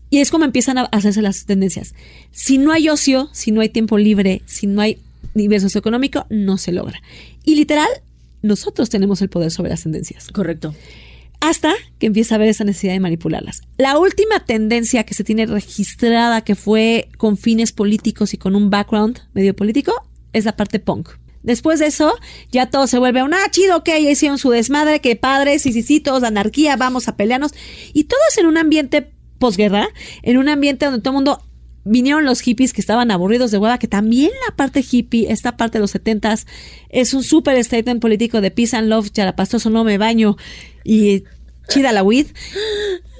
Y es como empiezan a hacerse las tendencias. Si no hay ocio, si no hay tiempo libre, si no hay nivel socioeconómico, no se logra. Y literal, nosotros tenemos el poder sobre las tendencias. Correcto hasta que empieza a haber esa necesidad de manipularlas. La última tendencia que se tiene registrada que fue con fines políticos y con un background medio político es la parte punk. Después de eso, ya todo se vuelve un, ah, chido, ok, ya hicieron su desmadre, que padres, y sí, sí, todos, anarquía, vamos a pelearnos. Y todo es en un ambiente posguerra, en un ambiente donde todo el mundo vinieron los hippies que estaban aburridos de hueva, que también la parte hippie, esta parte de los setentas, es un super statement político de peace and love, charapastoso, no me baño, y chida la weed.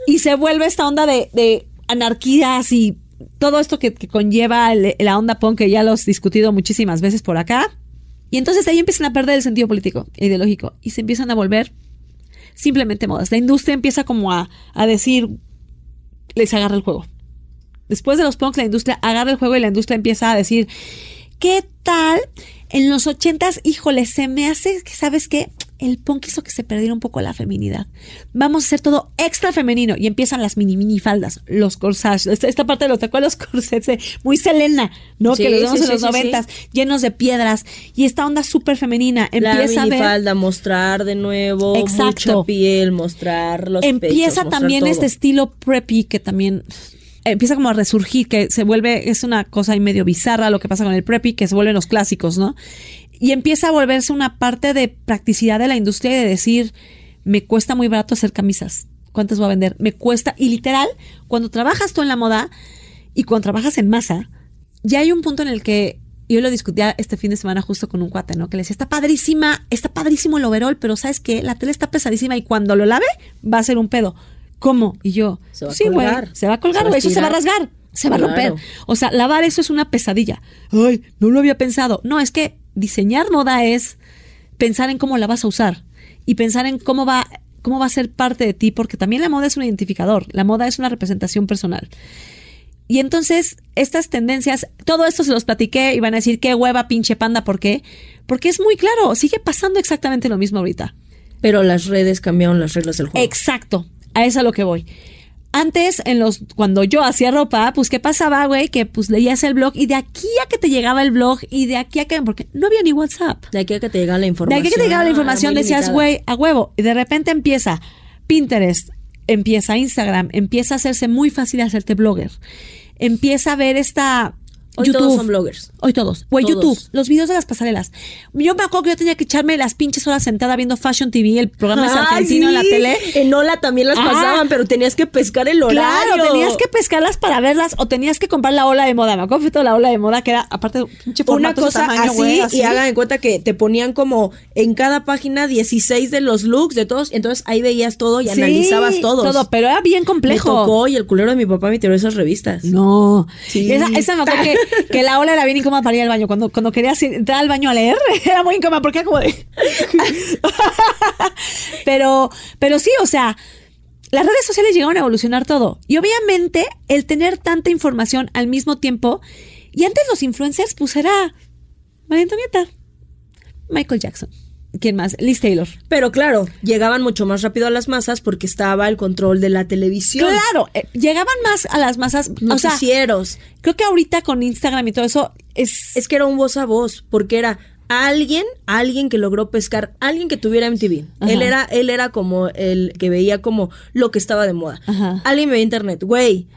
Y se vuelve esta onda de, anarquías y todo esto que, conlleva la onda punk, que ya lo has discutido muchísimas veces por acá. Y entonces ahí empiezan a perder el sentido político e ideológico y se empiezan a volver simplemente modas. La industria empieza como a, a decir, les agarra el juego. Después de los punks, la industria agarra el juego y la industria empieza a decir, ¿qué tal? En los ochentas, híjole, se me hace que, ¿sabes qué? El punk hizo que se perdiera un poco la feminidad. Vamos a hacer todo extra femenino. Y empiezan las mini mini faldas, los corsages. Esta, esta parte de los tacuados, los corsets, eh, muy Selena, ¿no? Sí, que los vemos sí, en los sí, noventas, llenos de piedras. Y esta onda súper femenina. La Empieza a ver. minifalda, mostrar de nuevo Exacto. mucha piel, mostrar los empieza también este estilo preppy que también empieza como a resurgir, que se vuelve, es una cosa ahí medio bizarra lo que pasa con el preppy, que se vuelven los clásicos, ¿no? Y empieza a volverse una parte de practicidad de la industria y de decir, me cuesta muy barato hacer camisas. ¿Cuántas voy a vender? Me cuesta. Y literal, cuando trabajas tú en la moda y cuando trabajas en masa, ya hay un punto en el que yo lo discutía este fin de semana justo con un cuate, ¿no? Que le decía, está padrísima, está padrísimo el overall, pero ¿sabes qué? La tela está pesadísima y cuando lo lave va a ser un pedo. ¿Cómo? Y yo, Se va sí, güey, se va a colgar, güey, eso se va a rasgar, se va a romper. O sea, lavar eso es una pesadilla. Ay, no lo había pensado. No, es que diseñar moda es pensar en cómo la vas a usar y pensar en cómo va, cómo va a ser parte de ti, porque también la moda es un identificador, la moda es una representación personal. Y entonces, estas tendencias, todo esto se los platiqué y van a decir, qué hueva, pinche panda, ¿por qué? Porque es muy claro, sigue pasando exactamente lo mismo ahorita. Pero las redes cambiaron las reglas del juego. Exacto, a eso a lo que voy. Antes, en los, cuando yo hacía ropa, pues, ¿qué pasaba, güey? Que pues leías el blog y de aquí a que te llegaba el blog y de aquí a que, porque no había ni WhatsApp. de aquí a que te llegaba la De información. aquí a que te llegaba la era información decías, güey, a huevo. Y de repente empieza Pinterest, empieza Instagram, empieza a hacerse muy fácil hacerte blogger. Empieza a ver esta Hoy YouTube. todos son bloggers. Hoy todos. Güey. YouTube, los videos de las pasarelas. Yo me acuerdo que yo tenía que echarme las pinches horas sentada viendo Fashion TV, el programa Ah, argentino en la sí. tele. En Ola también las Ah. pasaban, pero tenías que pescar el horario. Claro, tenías que pescarlas para verlas o tenías que comprar la ola de moda. Me acuerdo que toda la ola de moda que era, aparte, pinche una de cosa tamaño, así, y hagan en cuenta que te ponían como en cada página 16 de los looks de todos, entonces ahí veías todo y Sí, analizabas todos. Todo, pero era bien Me complejo. tocó y el culero de mi papá me tiró esas revistas. No. Sí. Esa, esa me acuerdo que, que la ola era bien incómoda para ir al baño. Cuando, cuando querías entrar al baño a leer, era muy incómoda porque era como de. pero, pero sí, o sea, las redes sociales llegaron a evolucionar todo. Y obviamente, el tener tanta información al mismo tiempo. Y antes los influencers, pues era María Antonieta, Michael Jackson. ¿Quién más? Liz Taylor. Pero claro, llegaban mucho más rápido a las masas porque estaba el control de la televisión. Claro, eh, llegaban más a las masas. O sea, Noticieros. creo que ahorita con Instagram y todo eso es. es que era un voz a voz, porque era alguien, alguien que logró pescar, alguien que tuviera MTV. Ajá. Él era, él era como el que veía como lo que estaba de moda. Ajá. Alguien veía internet, güey.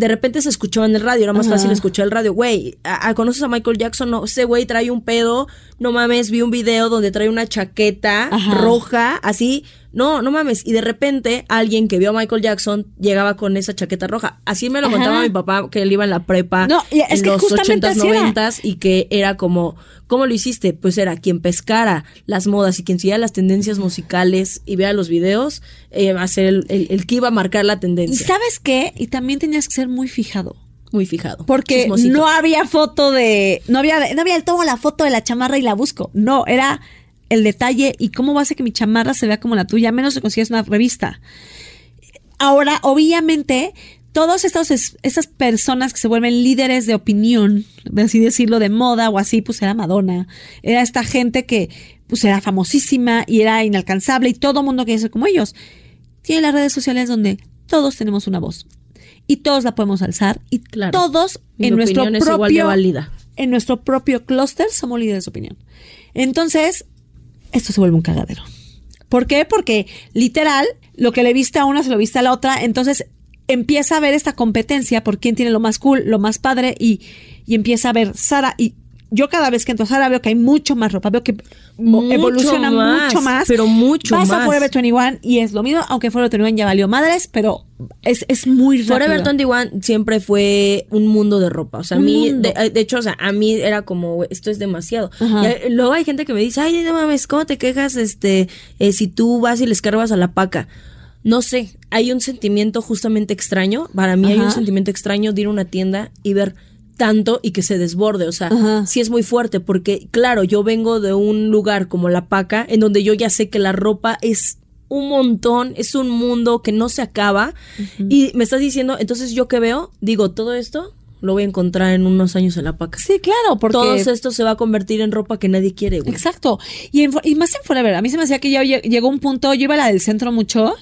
De repente se escuchó en el radio, era más Ajá. fácil escuchar el radio. Güey, ¿a- a- ¿conoces a Michael Jackson? No, ese güey trae un pedo. No mames, vi un video donde trae una chaqueta Ajá. roja, así. No, no mames. Y de repente alguien que vio a Michael Jackson llegaba con esa chaqueta roja. Así me lo Ajá. contaba mi papá, que él iba en la prepa No, y es en que los justamente 80s, así era. 90s y que era como, ¿cómo lo hiciste? Pues era quien pescara las modas y quien siguiera las tendencias musicales y vea los videos, eh, va a ser el, el- el que iba a marcar la ¿Y tendencia. sabes qué? Y también tenías que ser muy fijado. Muy fijado. Porque Chismosito. no había foto de. No había, no había el tomo la foto de la chamarra y la busco. No, era el detalle y cómo va a hacer que mi chamarra se vea como la tuya, a menos que consigues una revista. Ahora, obviamente, todas estas, es- estas personas que se vuelven líderes de opinión, de así decirlo, de moda o así, pues era Madonna. Era esta gente que pues era famosísima y era inalcanzable y todo el mundo quería ser como ellos. Tiene las redes sociales donde todos tenemos una voz y todos la podemos alzar y Claro. todos en nuestro propio válida. en nuestro propio clúster somos líderes de opinión. Entonces, esto se vuelve un cagadero. ¿Por qué? Porque literal, lo que le viste a una se lo viste a la otra, entonces empieza a haber esta competencia por quién tiene lo más cool, lo más padre y, y empieza a ver Sara y yo cada vez que entro a Sara veo que hay mucho más ropa, veo que Mucho evoluciona más, mucho más. pero mucho Vas a más. Forever 21 y es lo mismo, aunque Forever 21 ya valió madres, pero es, es muy rápido. Forever 21 siempre fue un mundo de ropa. O sea, a mí, de, de hecho, o sea, a mí era como, esto es demasiado. Y hay- luego hay gente que me dice, ay, no mames, ¿cómo te quejas este eh, si tú vas y les cargas a la paca? No sé, hay un sentimiento justamente extraño. Para mí hay un sentimiento extraño de ir a una tienda y ver tanto y que se desborde. O sea, Ajá. sí es muy fuerte porque, claro, yo vengo de un lugar como la paca en donde yo ya sé que la ropa es un montón, es un mundo que no se acaba. Y me estás diciendo, entonces yo que veo, digo, todo esto lo voy a encontrar en unos años en la paca. Sí, claro, porque... Todo esto se va a convertir en ropa que nadie quiere, güey. Exacto. Y, en- y más en Forever. A mí se me hacía que ya lle- llegó un punto, yo iba a la del centro mucho,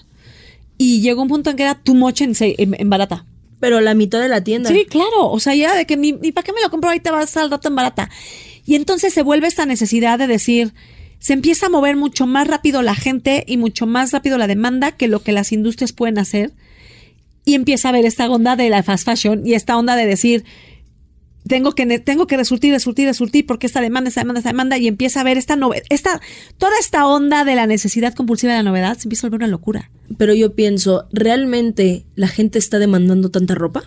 y llegó un punto en que era too much en, se- en- en barata. Pero la mitad de la tienda. Sí, claro. O sea, ya de que ni para qué me lo compro ahorita va a estar en barata. Y entonces se vuelve esta necesidad de decir, se empieza a mover mucho más rápido la gente y mucho más rápido la demanda que lo que las industrias pueden hacer. Y empieza a ver esta onda de la fast fashion y esta onda de decir, tengo que, tengo que resurtir, resurtir, resurtir, porque esta demanda, esta demanda, esta demanda, y empieza a ver esta novedad, esta, toda esta onda de la necesidad compulsiva de la novedad se empieza a volver una locura. Pero yo pienso, ¿realmente la gente está demandando tanta ropa?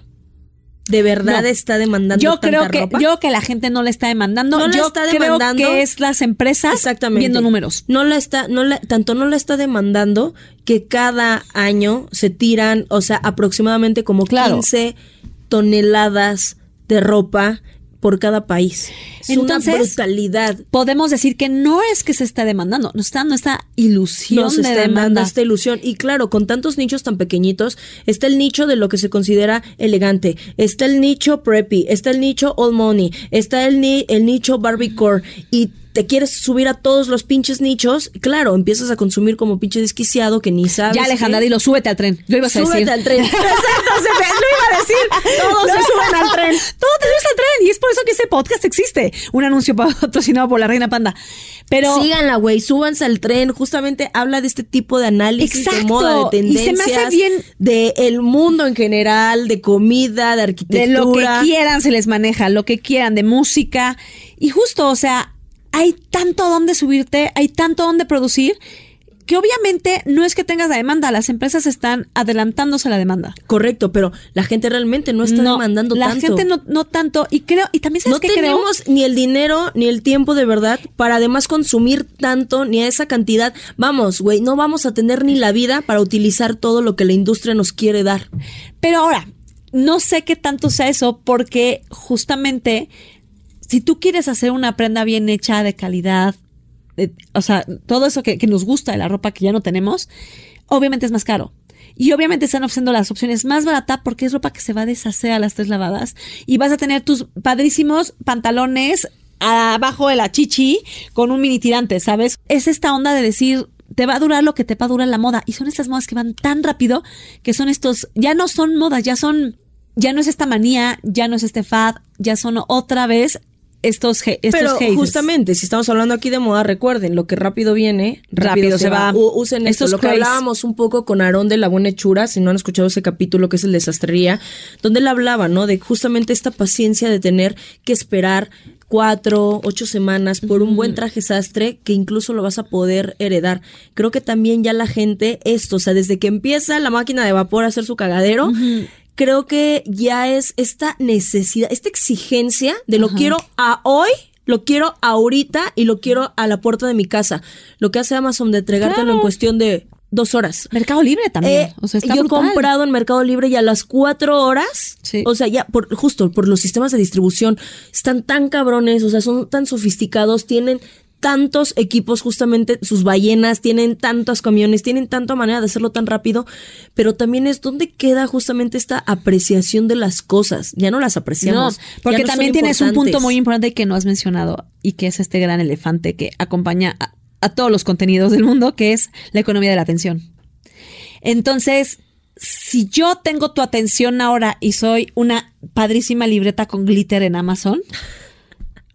¿De verdad No. está demandando Yo tanta creo que, ropa? yo que la gente no le está demandando. No la yo está creo demandando. que es las empresas Exactamente. viendo números. No la está, no la, tanto no la está demandando que cada año se tiran, o sea, aproximadamente como Claro. 15 toneladas de ropa por cada país. Es Entonces, una brutalidad. Podemos decir que no es que se está demandando, nos está dando esta ilusión de está demanda. esta ilusión. Y claro, con tantos nichos tan pequeñitos, está el nicho de lo que se considera elegante, está el nicho preppy, está el nicho all money, está el, ni- el nicho barbiecore y te quieres subir a todos los pinches nichos, claro, empiezas a consumir como pinche desquiciado que ni sabes. Ya, Alejandra, dilo, súbete al tren. Lo ibas a Súbete decir. al tren. Exacto, se me- lo iba a decir. Todos se suben al tren. Todos te subes al tren. Y es por eso que este podcast existe. Un anuncio patrocinado por la Reina Panda. Pero. Síganla, güey, súbanse al tren. Justamente habla de este tipo de análisis de moda, de Y se tendencias, me hace bien- de el mundo en general, de comida, de de arquitectura. lo que quieran se les maneja, lo que quieran, de música. Y justo, o sea, hay tanto donde subirte, hay tanto donde producir, que obviamente no es que tengas la demanda, las empresas están adelantándose a la demanda. Correcto, pero la gente realmente no está demandando la tanto. gente no, no tanto, y creo, y también sabes no creo. tenemos ni el dinero ni el tiempo de verdad para además consumir tanto ni a esa cantidad. Vamos, güey, no vamos a tener ni la vida para utilizar todo lo que la industria nos quiere dar. Pero ahora, no sé qué tanto sea eso, porque justamente si tú quieres hacer una prenda bien hecha, de calidad, o sea, todo eso que, que nos gusta de la ropa que ya no tenemos, obviamente es más caro. Y obviamente están ofreciendo las opciones más baratas porque es ropa que se va a deshacer a las tres lavadas y vas a tener tus padrísimos pantalones abajo de la chichi con un mini tirante, ¿sabes? Es esta onda de decir, te va a durar lo que te va a durar la moda. Y son estas modas que van tan rápido que son estos, ya no son modas, ya son, ya no es esta manía, ya no es este fad, ya son otra vez estos, estos Pero justamente, si estamos hablando aquí de moda, recuerden, lo que rápido viene, rápido, Rápido se, va. va. Usen esto, Estos lo que craze. hablábamos un poco con Aarón de la Buena Hechura, si no han escuchado ese capítulo que es el de sastrería, donde él hablaba, ¿no? De justamente esta paciencia de tener que esperar cuatro, ocho semanas por un buen traje sastre que incluso lo vas a poder heredar. Creo que también ya la gente, esto, o sea, desde que empieza la máquina de vapor a hacer su cagadero, creo que ya es esta necesidad, esta exigencia de lo quiero a hoy, lo quiero ahorita y lo quiero a la puerta de mi casa. Lo que hace Amazon de entregártelo Claro. en cuestión de dos horas. Mercado Libre también. Eh, o sea, está yo he comprado en Mercado Libre y a las cuatro horas, Sí. o sea, ya por justo por los sistemas de distribución están tan cabrones, o sea, son tan sofisticados, tienen tantos equipos, justamente sus ballenas, tienen tantos camiones, tienen tanta manera de hacerlo tan rápido, pero también es donde queda justamente esta apreciación de las cosas. Ya no las apreciamos. porque no son también tienes un punto muy importante que no has mencionado y que es este gran elefante que acompaña a, a todos los contenidos del mundo, que es la economía de la atención. Entonces, si yo tengo tu atención ahora y soy una padrísima libreta con glitter en Amazon,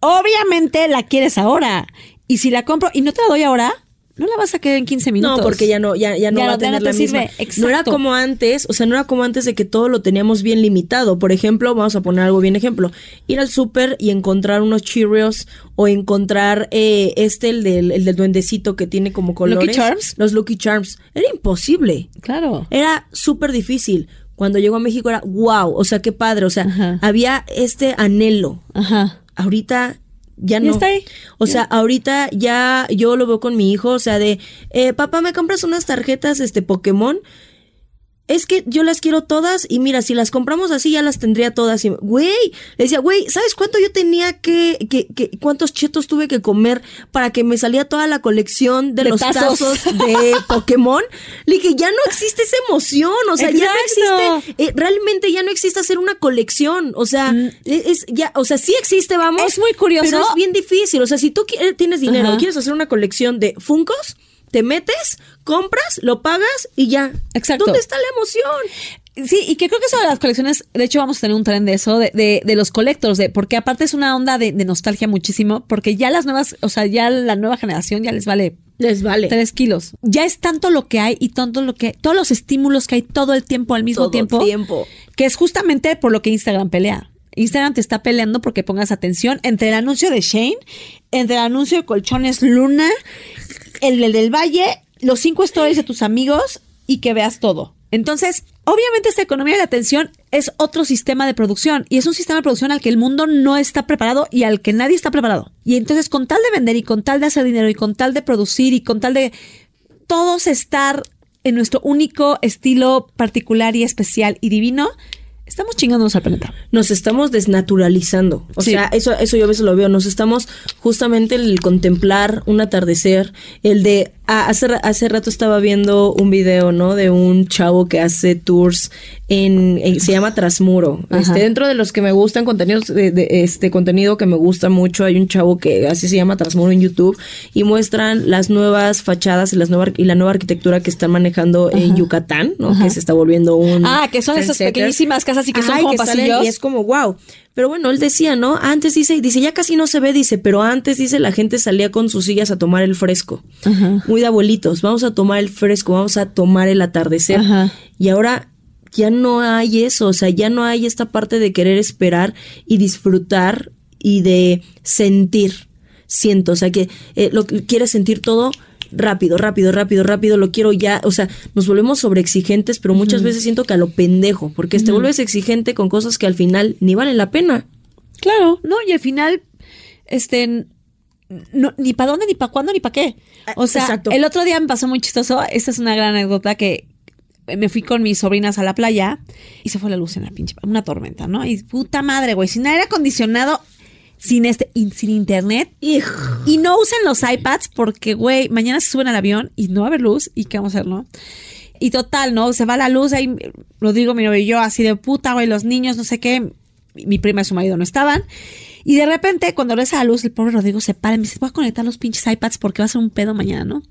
obviamente la quieres ahora. Y si la compro y no te la doy ahora, no la vas a querer en 15 minutos. No, porque ya no, ya, ya no Ya va no- a ya tener no la te misma. sirve. No era Exacto. como antes, o sea, no era como antes de que todo lo teníamos bien limitado. Por ejemplo, vamos a poner algo bien ejemplo. Ir al súper y encontrar unos Cheerios o encontrar eh, este, el del, el del duendecito que tiene como colores. Charms? Los Lucky Charms. Era imposible. Claro. Era súper difícil. Cuando llegó a México era wow, o sea, qué padre. O sea, Ajá. había este anhelo. Ajá. Ahorita ya Ya no. está ahí. O sea, ahorita ya yo lo veo con mi hijo, o sea, de, eh, papá, ¿me compras unas tarjetas, este, Pokémon? Es que yo las quiero todas y mira, si las compramos así ya las tendría todas. Y, güey, le decía, güey, ¿sabes cuánto yo tenía que, que, que, cuántos chetos tuve que comer para que me salía toda la colección de, los tazos. de Pokémon? Le dije, ya no existe esa emoción, o sea, ya no existe, eh, realmente ya no existe hacer una colección, o sea, mm. es, ya, o sea, sí existe, vamos. Es muy curioso. Pero es bien difícil, o sea, si tú tienes dinero y quieres hacer una colección de Funcos, te metes, compras, lo pagas y ya. Exacto. ¿Dónde está la emoción? Sí, y que creo que eso de las colecciones, de hecho vamos a tener un tren de eso, de, de, de los collectors, de, porque aparte es una onda de, de, nostalgia muchísimo, porque ya las nuevas, o sea, ya la nueva generación ya les vale. Les vale. Tres kilos. Ya es tanto lo que hay y tanto lo que, todos los estímulos que hay todo el tiempo al mismo todo tiempo. tiempo. Que es justamente por lo que Instagram pelea. Instagram te está peleando porque pongas atención entre el anuncio de Shane, entre el anuncio de colchones Luna, el del Valle, los cinco stories de tus amigos y que veas todo. Entonces, obviamente esta economía de la atención es otro sistema de producción y es un sistema de producción al que el mundo no está preparado y al que nadie está preparado. Y entonces con tal de vender y con tal de hacer dinero y con tal de producir y con tal de todos estar en nuestro único estilo particular y especial y divino, estamos chingándonos al planeta. Nos estamos desnaturalizando. O sea, eso, eso yo a veces lo veo. Nos estamos justamente el contemplar un atardecer, el de hace, hace rato estaba viendo un video, ¿no? De un chavo que hace tours en, se llama Trasmuro. Este, dentro de los que me gustan contenidos de, este contenido que me gusta mucho, hay un chavo que así se llama Trasmuro en YouTube y muestran las nuevas fachadas y las nuevas y la nueva arquitectura que están manejando en Yucatán, ¿no? Que se está volviendo un Ah, que son esas pequeñísimas casas y que son como pasillos. y es como wow. Pero bueno, él decía, ¿no? Antes dice, dice, ya casi no se ve, dice, pero antes dice, la gente salía con sus sillas a tomar el fresco. Muy de abuelitos, vamos a tomar el fresco, vamos a tomar el atardecer. Y ahora ya no hay eso, o sea, ya no hay esta parte de querer esperar y disfrutar y de sentir. Siento, o sea, que eh, lo quieres sentir todo rápido, rápido, rápido, rápido, lo quiero ya, o sea, nos volvemos sobreexigentes, pero muchas veces siento que a lo pendejo, porque te vuelves exigente con cosas que al final ni valen la pena. Claro, no, y al final, este, no, ni para dónde, ni para cuándo, ni para qué. O sea, el otro día me pasó muy chistoso, esta es una gran anécdota que me fui con mis sobrinas a la playa y se fue la luz en la pinche, una tormenta, ¿no? Y puta madre, güey, sin aire acondicionado, sin este sin internet. Y no usen los iPads porque güey mañana se suben al avión y no va a haber luz y qué vamos a hacer no y total no se va la luz ahí Rodrigo mi novio y yo así de puta güey los niños no sé qué mi prima y su marido no estaban. Y de repente, cuando regresa la luz, el pobre Rodrigo se para y me dice, voy a conectar los pinches iPads porque va a ser un pedo mañana, ¿no?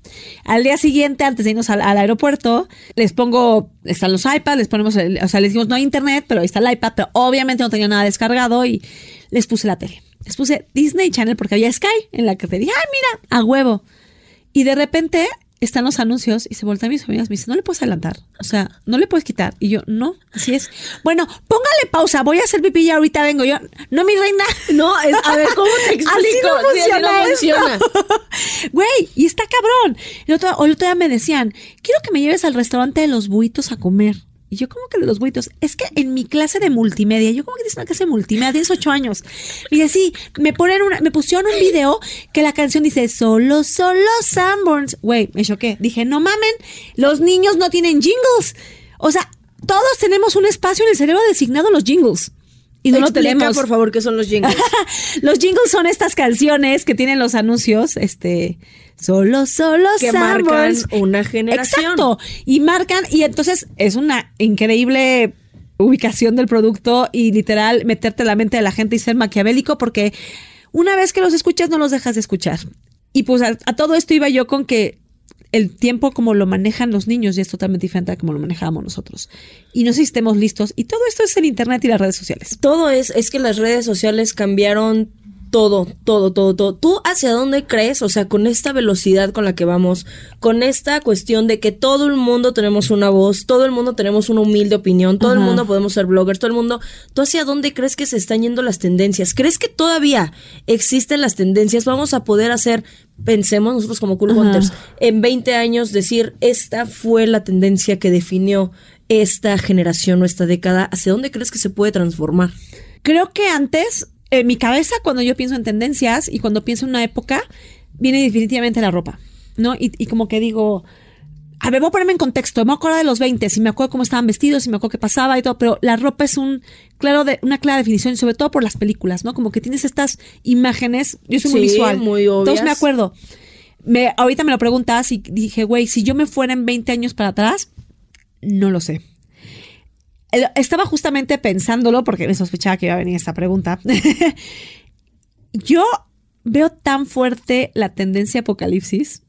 Al día siguiente, antes de irnos al, aeropuerto, les pongo, están los iPads, les ponemos, o sea, les decimos, no hay internet, pero ahí está el iPad, pero obviamente no tenía nada descargado y les puse la tele les puse Disney Channel porque había Sky en la que te dije, ay, mira, a huevo. Y de repente están los anuncios y se voltea a mis amigas y me dice, no le puedes adelantar, o sea, no le puedes quitar. Y yo, no, así es. Bueno, póngale pausa, voy a hacer pipí y ahorita vengo. Yo, no, mi reina. No, a ver, ¿cómo te explico? Así no funciona, Güey, y está cabrón. El otro, el otro día me decían, quiero que me lleves al restaurante de los buitos a comer. Y yo, como que de los buitos? Es que en mi clase de multimedia, yo como que dice una clase de multimedia, tienes ocho años. Y así, me ponen una, me pusieron un video que la canción dice, solo, solo Sanborns. Güey, me choqué. Dije, no mamen, los niños no tienen jingles. O sea, todos tenemos un espacio en el cerebro designado a los jingles. Y no lo tenemos. por favor, ¿qué son los jingles? los jingles son estas canciones que tienen los anuncios, este, solo, solo que marcan una generación. Exacto. Y marcan, y entonces es una increíble ubicación del producto y literal meterte la mente de la gente y ser maquiavélico porque una vez que los escuchas no los dejas de escuchar. Y pues a, todo esto iba yo con que el tiempo como lo manejan los niños ya es totalmente diferente a como lo manejábamos nosotros. Y no sé si estemos listos. Y todo esto es el Internet y las redes sociales. Todo es, es que las redes sociales cambiaron todo, todo, todo, todo. ¿Tú hacia dónde crees? O sea, con esta velocidad con la que vamos, con esta cuestión de que todo el mundo tenemos una voz, todo el mundo tenemos una humilde opinión, todo el mundo podemos ser bloggers, todo el mundo. ¿Tú hacia dónde crees que se están yendo las tendencias? ¿Crees que todavía existen las tendencias? Vamos a poder hacer, pensemos nosotros como Cool Hunters, en 20 años decir, esta fue la tendencia que definió esta generación o esta década. ¿Hacia dónde crees que se puede transformar? Creo que antes en mi cabeza, cuando yo pienso en tendencias y cuando pienso en una época, viene definitivamente la ropa, ¿no? Y, como que digo, a ver, voy a ponerme en contexto. Me acuerdo de los 20, si me acuerdo cómo estaban vestidos, si me acuerdo qué pasaba y todo, pero la ropa es un claro de, una clara definición, sobre todo por las películas, ¿no? Como que tienes estas imágenes. Yo soy muy visual. muy obvias. Entonces me acuerdo. Me, ahorita me lo preguntabas y dije, güey, si yo me fuera en 20 años para atrás, no lo sé. El- Estaba justamente pensándolo porque me sospechaba que iba a venir esta pregunta. yo veo tan fuerte la tendencia apocalipsis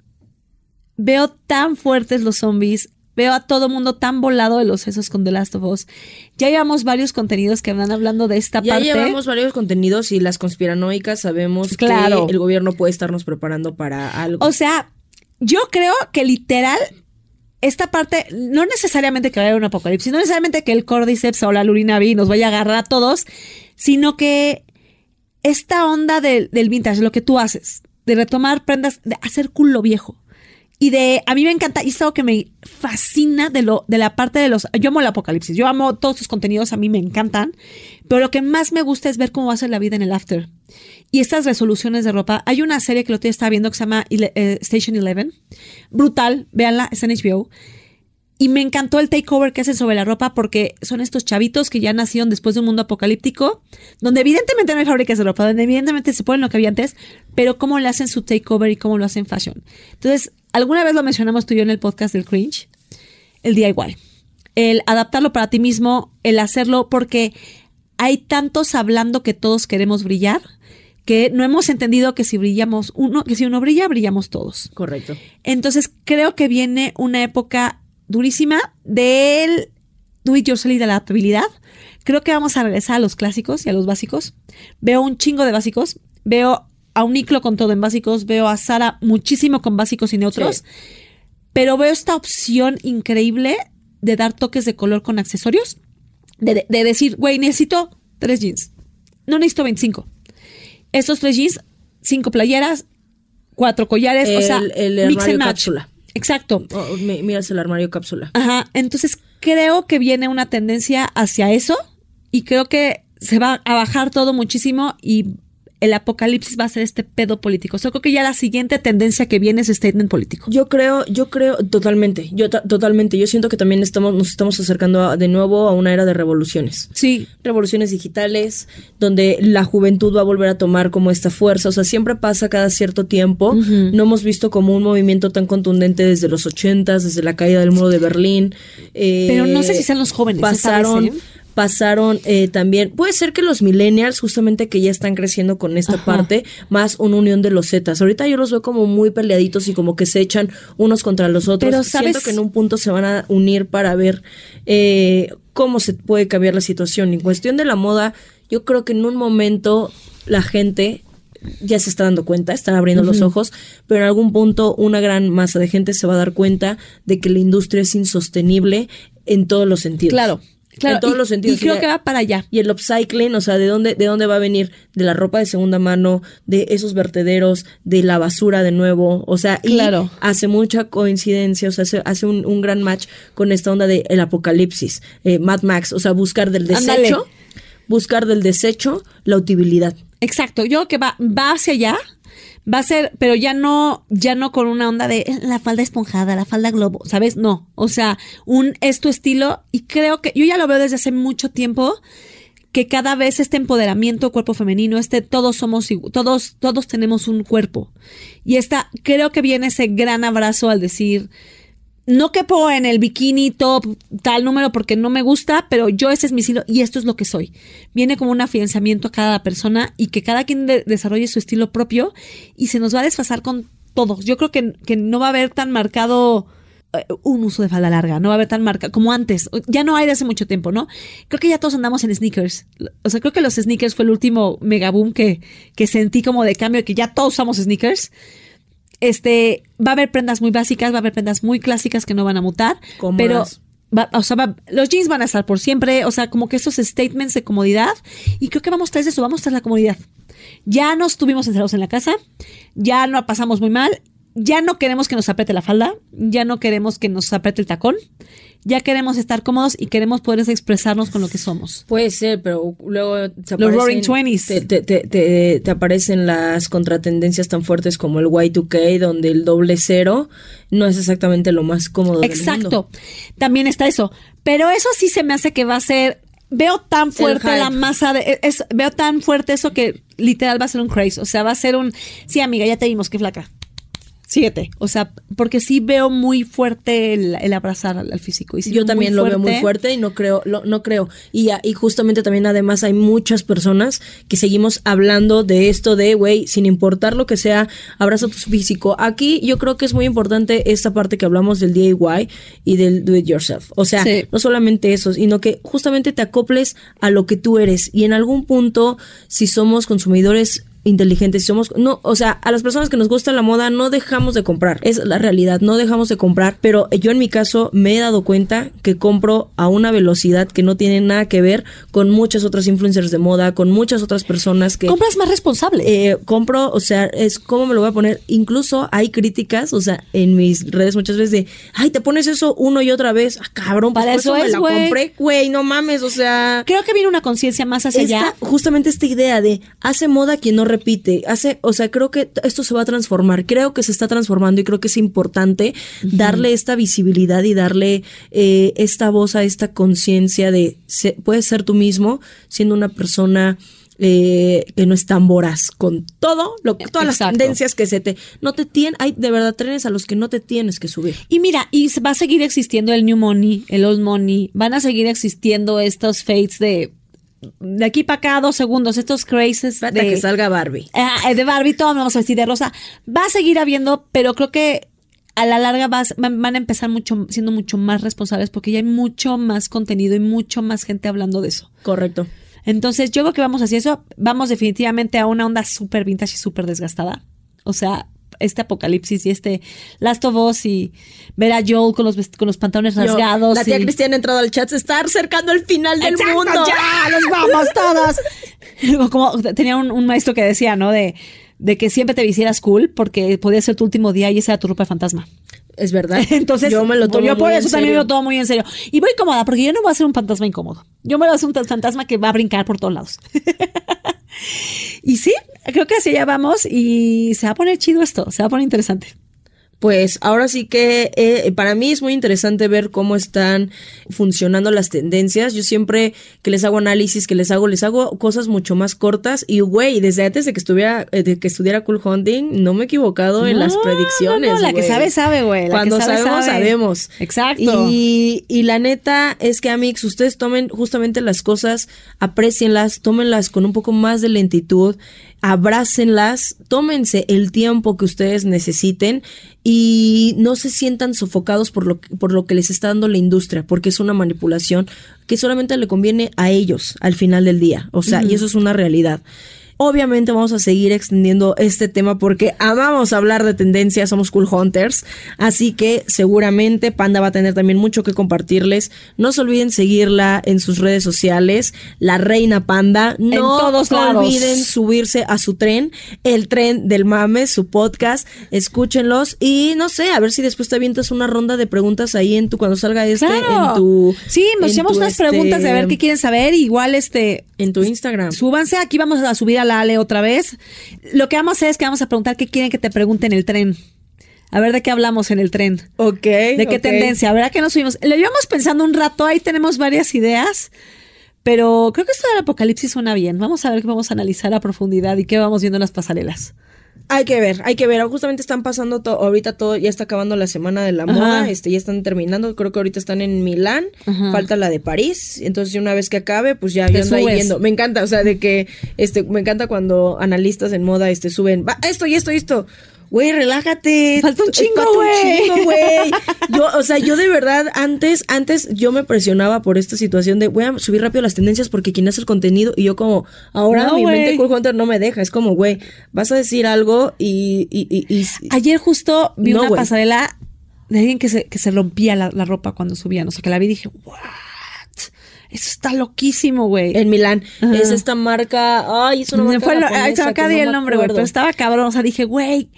veo tan fuertes los zombies, veo a todo mundo tan volado de los sesos con The Last of Us. Ya llevamos varios contenidos que van hablando de esta Ya parte. llevamos varios contenidos y las conspiranoicas sabemos Claro. que el gobierno puede estarnos preparando para algo. O sea, yo creo que literal esta parte, no necesariamente que vaya a haber un apocalipsis, no necesariamente que el Cordyceps o la Lurinavi nos vaya a agarrar a todos, sino que esta onda del, del vintage, lo que tú haces, de retomar prendas, de hacer culo viejo. Y de, a mí me encanta, y es algo que me fascina de lo, de la parte de los, yo amo el apocalipsis, yo amo todos sus contenidos, a mí me encantan, pero lo que más me gusta es ver cómo va a ser la vida en el after. Y estas resoluciones de ropa, hay una serie que lo día estaba viendo que se llama eh, Station Eleven, brutal, véanla, está en HBO. Y me encantó el takeover que hacen sobre la ropa porque son estos chavitos que ya nacieron después de un mundo apocalíptico, donde evidentemente no hay fábricas de ropa, donde evidentemente se ponen lo que había antes, pero cómo le hacen su takeover y cómo lo hacen fashion. Entonces, alguna vez lo mencionamos tú y yo en el podcast del cringe, el DIY. El adaptarlo para ti mismo, el hacerlo porque hay tantos hablando que todos queremos brillar, que no hemos entendido que si brillamos uno, que si uno brilla, brillamos todos. Correcto. Entonces creo que viene una época durísima del do it yourself y de la adaptabilidad. Creo que vamos a regresar a los clásicos y a los básicos. Veo un chingo de básicos. Veo a un Niclo con todo en básicos. Veo a Sara muchísimo con básicos y neutros. Sí. Pero veo esta opción increíble de dar toques de color con accesorios. De, de- de decir, güey, necesito tres jeans. No necesito 25. Estos tres jeans, cinco playeras, cuatro collares, o El- sea, el mix armario and match. cápsula. Exacto. Oh, miras el armario cápsula. Ajá. Entonces creo que viene una tendencia hacia eso y creo que se va a bajar todo muchísimo y el apocalipsis va a ser este pedo político. O sea, creo que ya la siguiente tendencia que viene es statement político. Yo creo, yo creo totalmente, yo ta- totalmente, yo siento que también estamos, nos estamos acercando a- de nuevo a una era de revoluciones. Sí. Revoluciones digitales, donde la juventud va a volver a tomar como esta fuerza. O sea, siempre pasa cada cierto tiempo. No hemos visto como un movimiento tan contundente desde los ochentas, desde la caída del muro de Berlín. Eh, Pero no sé si sean los jóvenes esta Pasaron, vez, ¿eh? Pasaron eh, también, puede ser que los millennials, justamente que ya están creciendo con esta Ajá. parte, más una unión de los zetas. Ahorita yo los veo como muy peleaditos y como que se echan unos contra los otros. Pero, Siento ¿sabes? que en un punto se van a unir para ver eh, cómo se puede cambiar la situación. En cuestión de la moda, yo creo que en un momento la gente ya se está dando cuenta, están abriendo los ojos, pero en algún punto una gran masa de gente se va a dar cuenta de que la industria es insostenible en todos los sentidos. Claro. Claro. En todos y, los sentidos. Y creo que va para allá. y el upcycling, o sea, ¿de dónde, ¿de dónde va a venir? De la ropa de segunda mano, de esos vertederos, de la basura de nuevo. O sea, y Claro. hace mucha coincidencia, o sea, hace, hace un, un gran match con esta onda de el apocalipsis, eh, Mad Max, o sea, buscar del desecho, buscar del desecho la utilidad. Exacto. Yo creo que va, va hacia allá. Va a ser, pero ya no, ya no con una onda de "Eh, la falda esponjada, la falda globo, ¿sabes? No. O sea, un es tu estilo. Y creo que yo ya lo veo desde hace mucho tiempo que cada vez este empoderamiento cuerpo femenino, este todos somos todos todos tenemos un cuerpo. Y esta creo que viene ese gran abrazo al decir no quepo en el bikini top tal número porque no me gusta, pero yo ese es mi estilo y esto es lo que soy. Viene como un afianzamiento a cada persona y que cada quien de- desarrolle su estilo propio y se nos va a desfasar con todos. Yo creo que, que no va a haber tan marcado eh, un uso de falda larga, no va a haber tan marcado como antes. Ya no hay de hace mucho tiempo, ¿no? Creo que ya todos andamos en sneakers. O sea, creo que los sneakers fue el último megaboom que, que sentí como de cambio, que ya todos usamos sneakers este, va a haber prendas muy básicas, va a haber prendas muy clásicas que no van a mutar, pero va- o sea, va- los jeans van a estar por siempre, o sea, como que esos statements de comodidad y creo que vamos tras eso, vamos tras la comodidad. Ya nos tuvimos encerrados en la casa, ya no pasamos muy mal, ya no queremos que nos apriete la falda, ya no queremos que nos apriete el tacón, ya queremos estar cómodos y queremos poder expresarnos con lo que somos. Puede ser, pero luego te Los aparecen- Roaring Twenties. Te, te, te, te- aparecen las contratendencias tan fuertes como el Y2K, donde el doble cero no es exactamente lo más cómodo del mundo. Exacto. También está eso. Pero eso sí se me hace que va a ser. Veo tan fuerte la masa de. es- veo tan fuerte eso que literal va a ser un craze. O sea, va a ser un. Sí, amiga, ya te vimos, qué flaca. Síguete. O sea, porque sí veo muy fuerte el, el abrazar al, al físico. Y sí Yo también lo veo muy fuerte y no creo, lo- no creo. Y, a- y justamente también además hay muchas personas que seguimos hablando de esto de, güey, sin importar lo que sea, abraza tu físico. Aquí yo creo que es muy importante esta parte que hablamos del DIY y del do it yourself. O sea, Sí. no solamente eso, sino que justamente te acoples a lo que tú eres. Y en algún punto, si somos consumidores inteligentes, somos, no, o sea, a las personas que nos gusta la moda no dejamos de comprar, es la realidad, no dejamos de comprar, pero yo en mi caso me he dado cuenta que compro a una velocidad que no tiene nada que ver con muchas otras influencers de moda, con muchas otras personas que Compras más responsable. eh, compro, o sea, es como me lo voy a poner. Incluso hay críticas, o sea, en mis redes muchas veces de, ay, te pones eso uno y otra vez. Ah, cabrón, pues Para por eso me es, la compré, güey, no mames, o sea. Creo que viene una conciencia más hacia esta- allá. justamente esta idea de hace moda quien no repite, hace, o sea, creo que esto se va a transformar, creo que se está transformando y creo que es importante darle esta visibilidad y darle eh, esta voz a esta conciencia de se- puedes ser tú mismo siendo una persona eh, que no es tan voraz con todo lo todas las tendencias que se te no te tienen hay de verdad trenes a los que no te tienes que subir. Y mira, y va a seguir existiendo el new money, el old money, van a seguir existiendo estos fates de de aquí para acá dos segundos, estos crazes de, que salga Barbie Ah, de Barbie, todos nos vamos a vestir de rosa. Va a seguir habiendo, pero creo que a la larga vas- van, van a empezar mucho, siendo mucho más responsables porque ya hay mucho más contenido y mucho más gente hablando de eso. correcto Entonces, yo creo que vamos hacia eso. Vamos definitivamente a una onda súper vintage y súper desgastada. O sea, este apocalipsis y este Last of Us y ver a Joel con los, con los pantalones Yo, rasgados. la tía y- Cristiana ha entrado al chat se está acercando el final del ¡Exacto, mundo ¡Ya! ¡Los vamos todos! Como tenía un, un maestro que decía, ¿no? De, de que siempre te visieras cool porque podía ser tu último día y esa era tu ropa de fantasma. Es verdad. Entonces, yo me lo tomo yo por muy en eso también me lo tomo muy en serio. Y voy cómoda porque yo no voy a ser un fantasma incómodo. Yo me voy a hacer un fantasma que va a brincar por todos lados. y sí, creo que así ya vamos y se va a poner chido esto, se va a poner interesante. Pues ahora sí que eh, para mí es muy interesante ver cómo están funcionando las tendencias. Yo siempre que les hago análisis, que les hago, les hago cosas mucho más cortas. Y güey, desde antes de que estuviera, eh, de que estudiara Cool Hunting, no me he equivocado en las predicciones. no, no, la que sabe, sabe, güey. Cuando que sabe, sabemos, sabe. sabemos. Exacto. Y, y la neta es que, Amix, ustedes tomen justamente las cosas, aprecienlas, tómenlas con un poco más de lentitud, abrácenlas, tómense el tiempo que ustedes necesiten y no se sientan sofocados por lo, que- por lo que les está dando la industria, porque es una manipulación que solamente le conviene a ellos al final del día. O sea, y eso es una realidad. Obviamente vamos a seguir extendiendo este tema porque amamos hablar de tendencias, somos cool hunters, así que seguramente Panda va a tener también mucho que compartirles. No se olviden seguirla en sus redes sociales, la Reina Panda. No todos lados. olviden subirse a su tren, el tren del mame, su podcast, escúchenlos y no sé, a ver si después te avientas una ronda de preguntas ahí en tu cuando salga este Claro. en tu sí, nos en unas este, preguntas de ver qué quieren saber. Igual, este, en tu Instagram. súbanse. Aquí vamos a subir a la Ale otra vez. Lo que vamos a hacer es que vamos a preguntar qué quieren que te pregunte en el tren. A ver de qué hablamos en el tren. Ok. ¿De qué tendencia? ¿Verdad que nos subimos? Lo llevamos pensando un rato, ahí tenemos varias ideas, pero creo que esto del apocalipsis suena bien. Vamos a ver qué vamos a analizar a profundidad y qué vamos viendo en las pasarelas. Hay que ver, hay que ver. Justamente están pasando todo, ahorita todo, ya está acabando la semana de la Ajá. moda, este, ya están terminando, creo que ahorita están en Milán, Ajá. falta la de París, entonces una vez que acabe, pues ya yo ando ahí viendo. Me encanta, o sea, de que, este, me encanta cuando analistas en moda, este, suben, va, esto y esto y esto. Güey, relájate. Falta un chingo, Falta un güey. chingo, güey. Yo, o sea, yo de verdad, antes, antes yo me presionaba por esta situación de voy a subir rápido las tendencias porque quien hace el contenido y yo como, ahora No, mi mente. Cool Hunter no me deja. Es como, güey, vas a decir algo y, y, y, y- Ayer justo vi No, una pasarela de alguien que se, que se rompía la, la ropa cuando subían. O sea, que la vi y dije, ¿what? Eso está loquísimo, güey. en Milán Ajá. es esta marca, ay, es una Me marca fue lo- ay, japonesa se me acaba de no el me nombre, güey, pero estaba cabrón. O sea, dije, güey,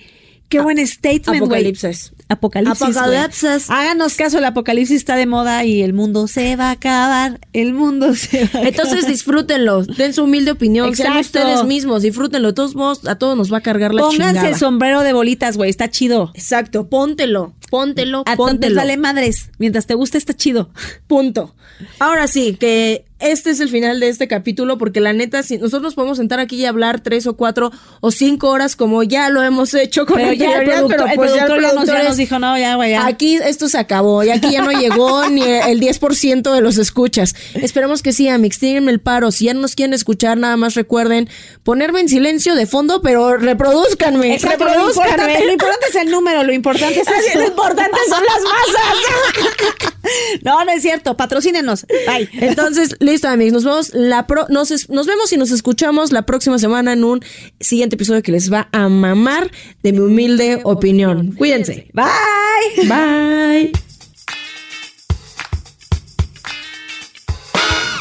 Qué buen statement, güey. Apocalipsis. Apocalipsis. Apocalipsis. Háganos caso, el apocalipsis está de moda y el mundo se va a acabar. El mundo se va a Entonces disfrútenlo, den su humilde opinión, sean Exacto. ustedes mismos, disfrútenlo. De todos modos, a todos nos va a cargar la Pónganse chingada. el sombrero de bolitas, güey. Está chido. Exacto, póntelo, póntelo, A póntelo. vale madres. Mientras te guste, está chido. Punto. Ahora sí, que este es el final de este capítulo, porque la neta, si nosotros podemos sentar aquí y hablar tres o cuatro o cinco horas, como ya lo hemos hecho con Pero ya el productor, pero el pues ya productor ya nos, ya productor nos dijo, no, ya, güey, ya. Aquí esto se acabó y aquí ya no llegó ni el 10% de los escuchas. Esperemos que sí, Amix, tírenme el paro. Si ya no nos quieren escuchar, nada más recuerden ponerme en silencio de fondo, pero reproduzcanme. Exacto, lo reproduzcanme. importante, lo importante es el número, lo importante es eso. lo importante son las masas. No, no es cierto. Patrocínenos. Bye. Entonces, listo, amigos. Nos vemos la pro- nos, es- nos vemos y nos escuchamos la próxima semana en un siguiente episodio que les va a mamar de mi humilde opinión. Cuídense. Bye. Bye.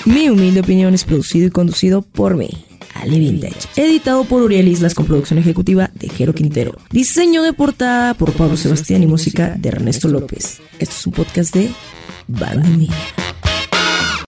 Mi humilde opinión es producido y conducido por mí, Ali Vintage. Editado por Uriel Islas con producción ejecutiva de Jero Quintero. Diseño de portada por Pablo Sebastián y música de Ernesto López. Esto es un podcast de Banda.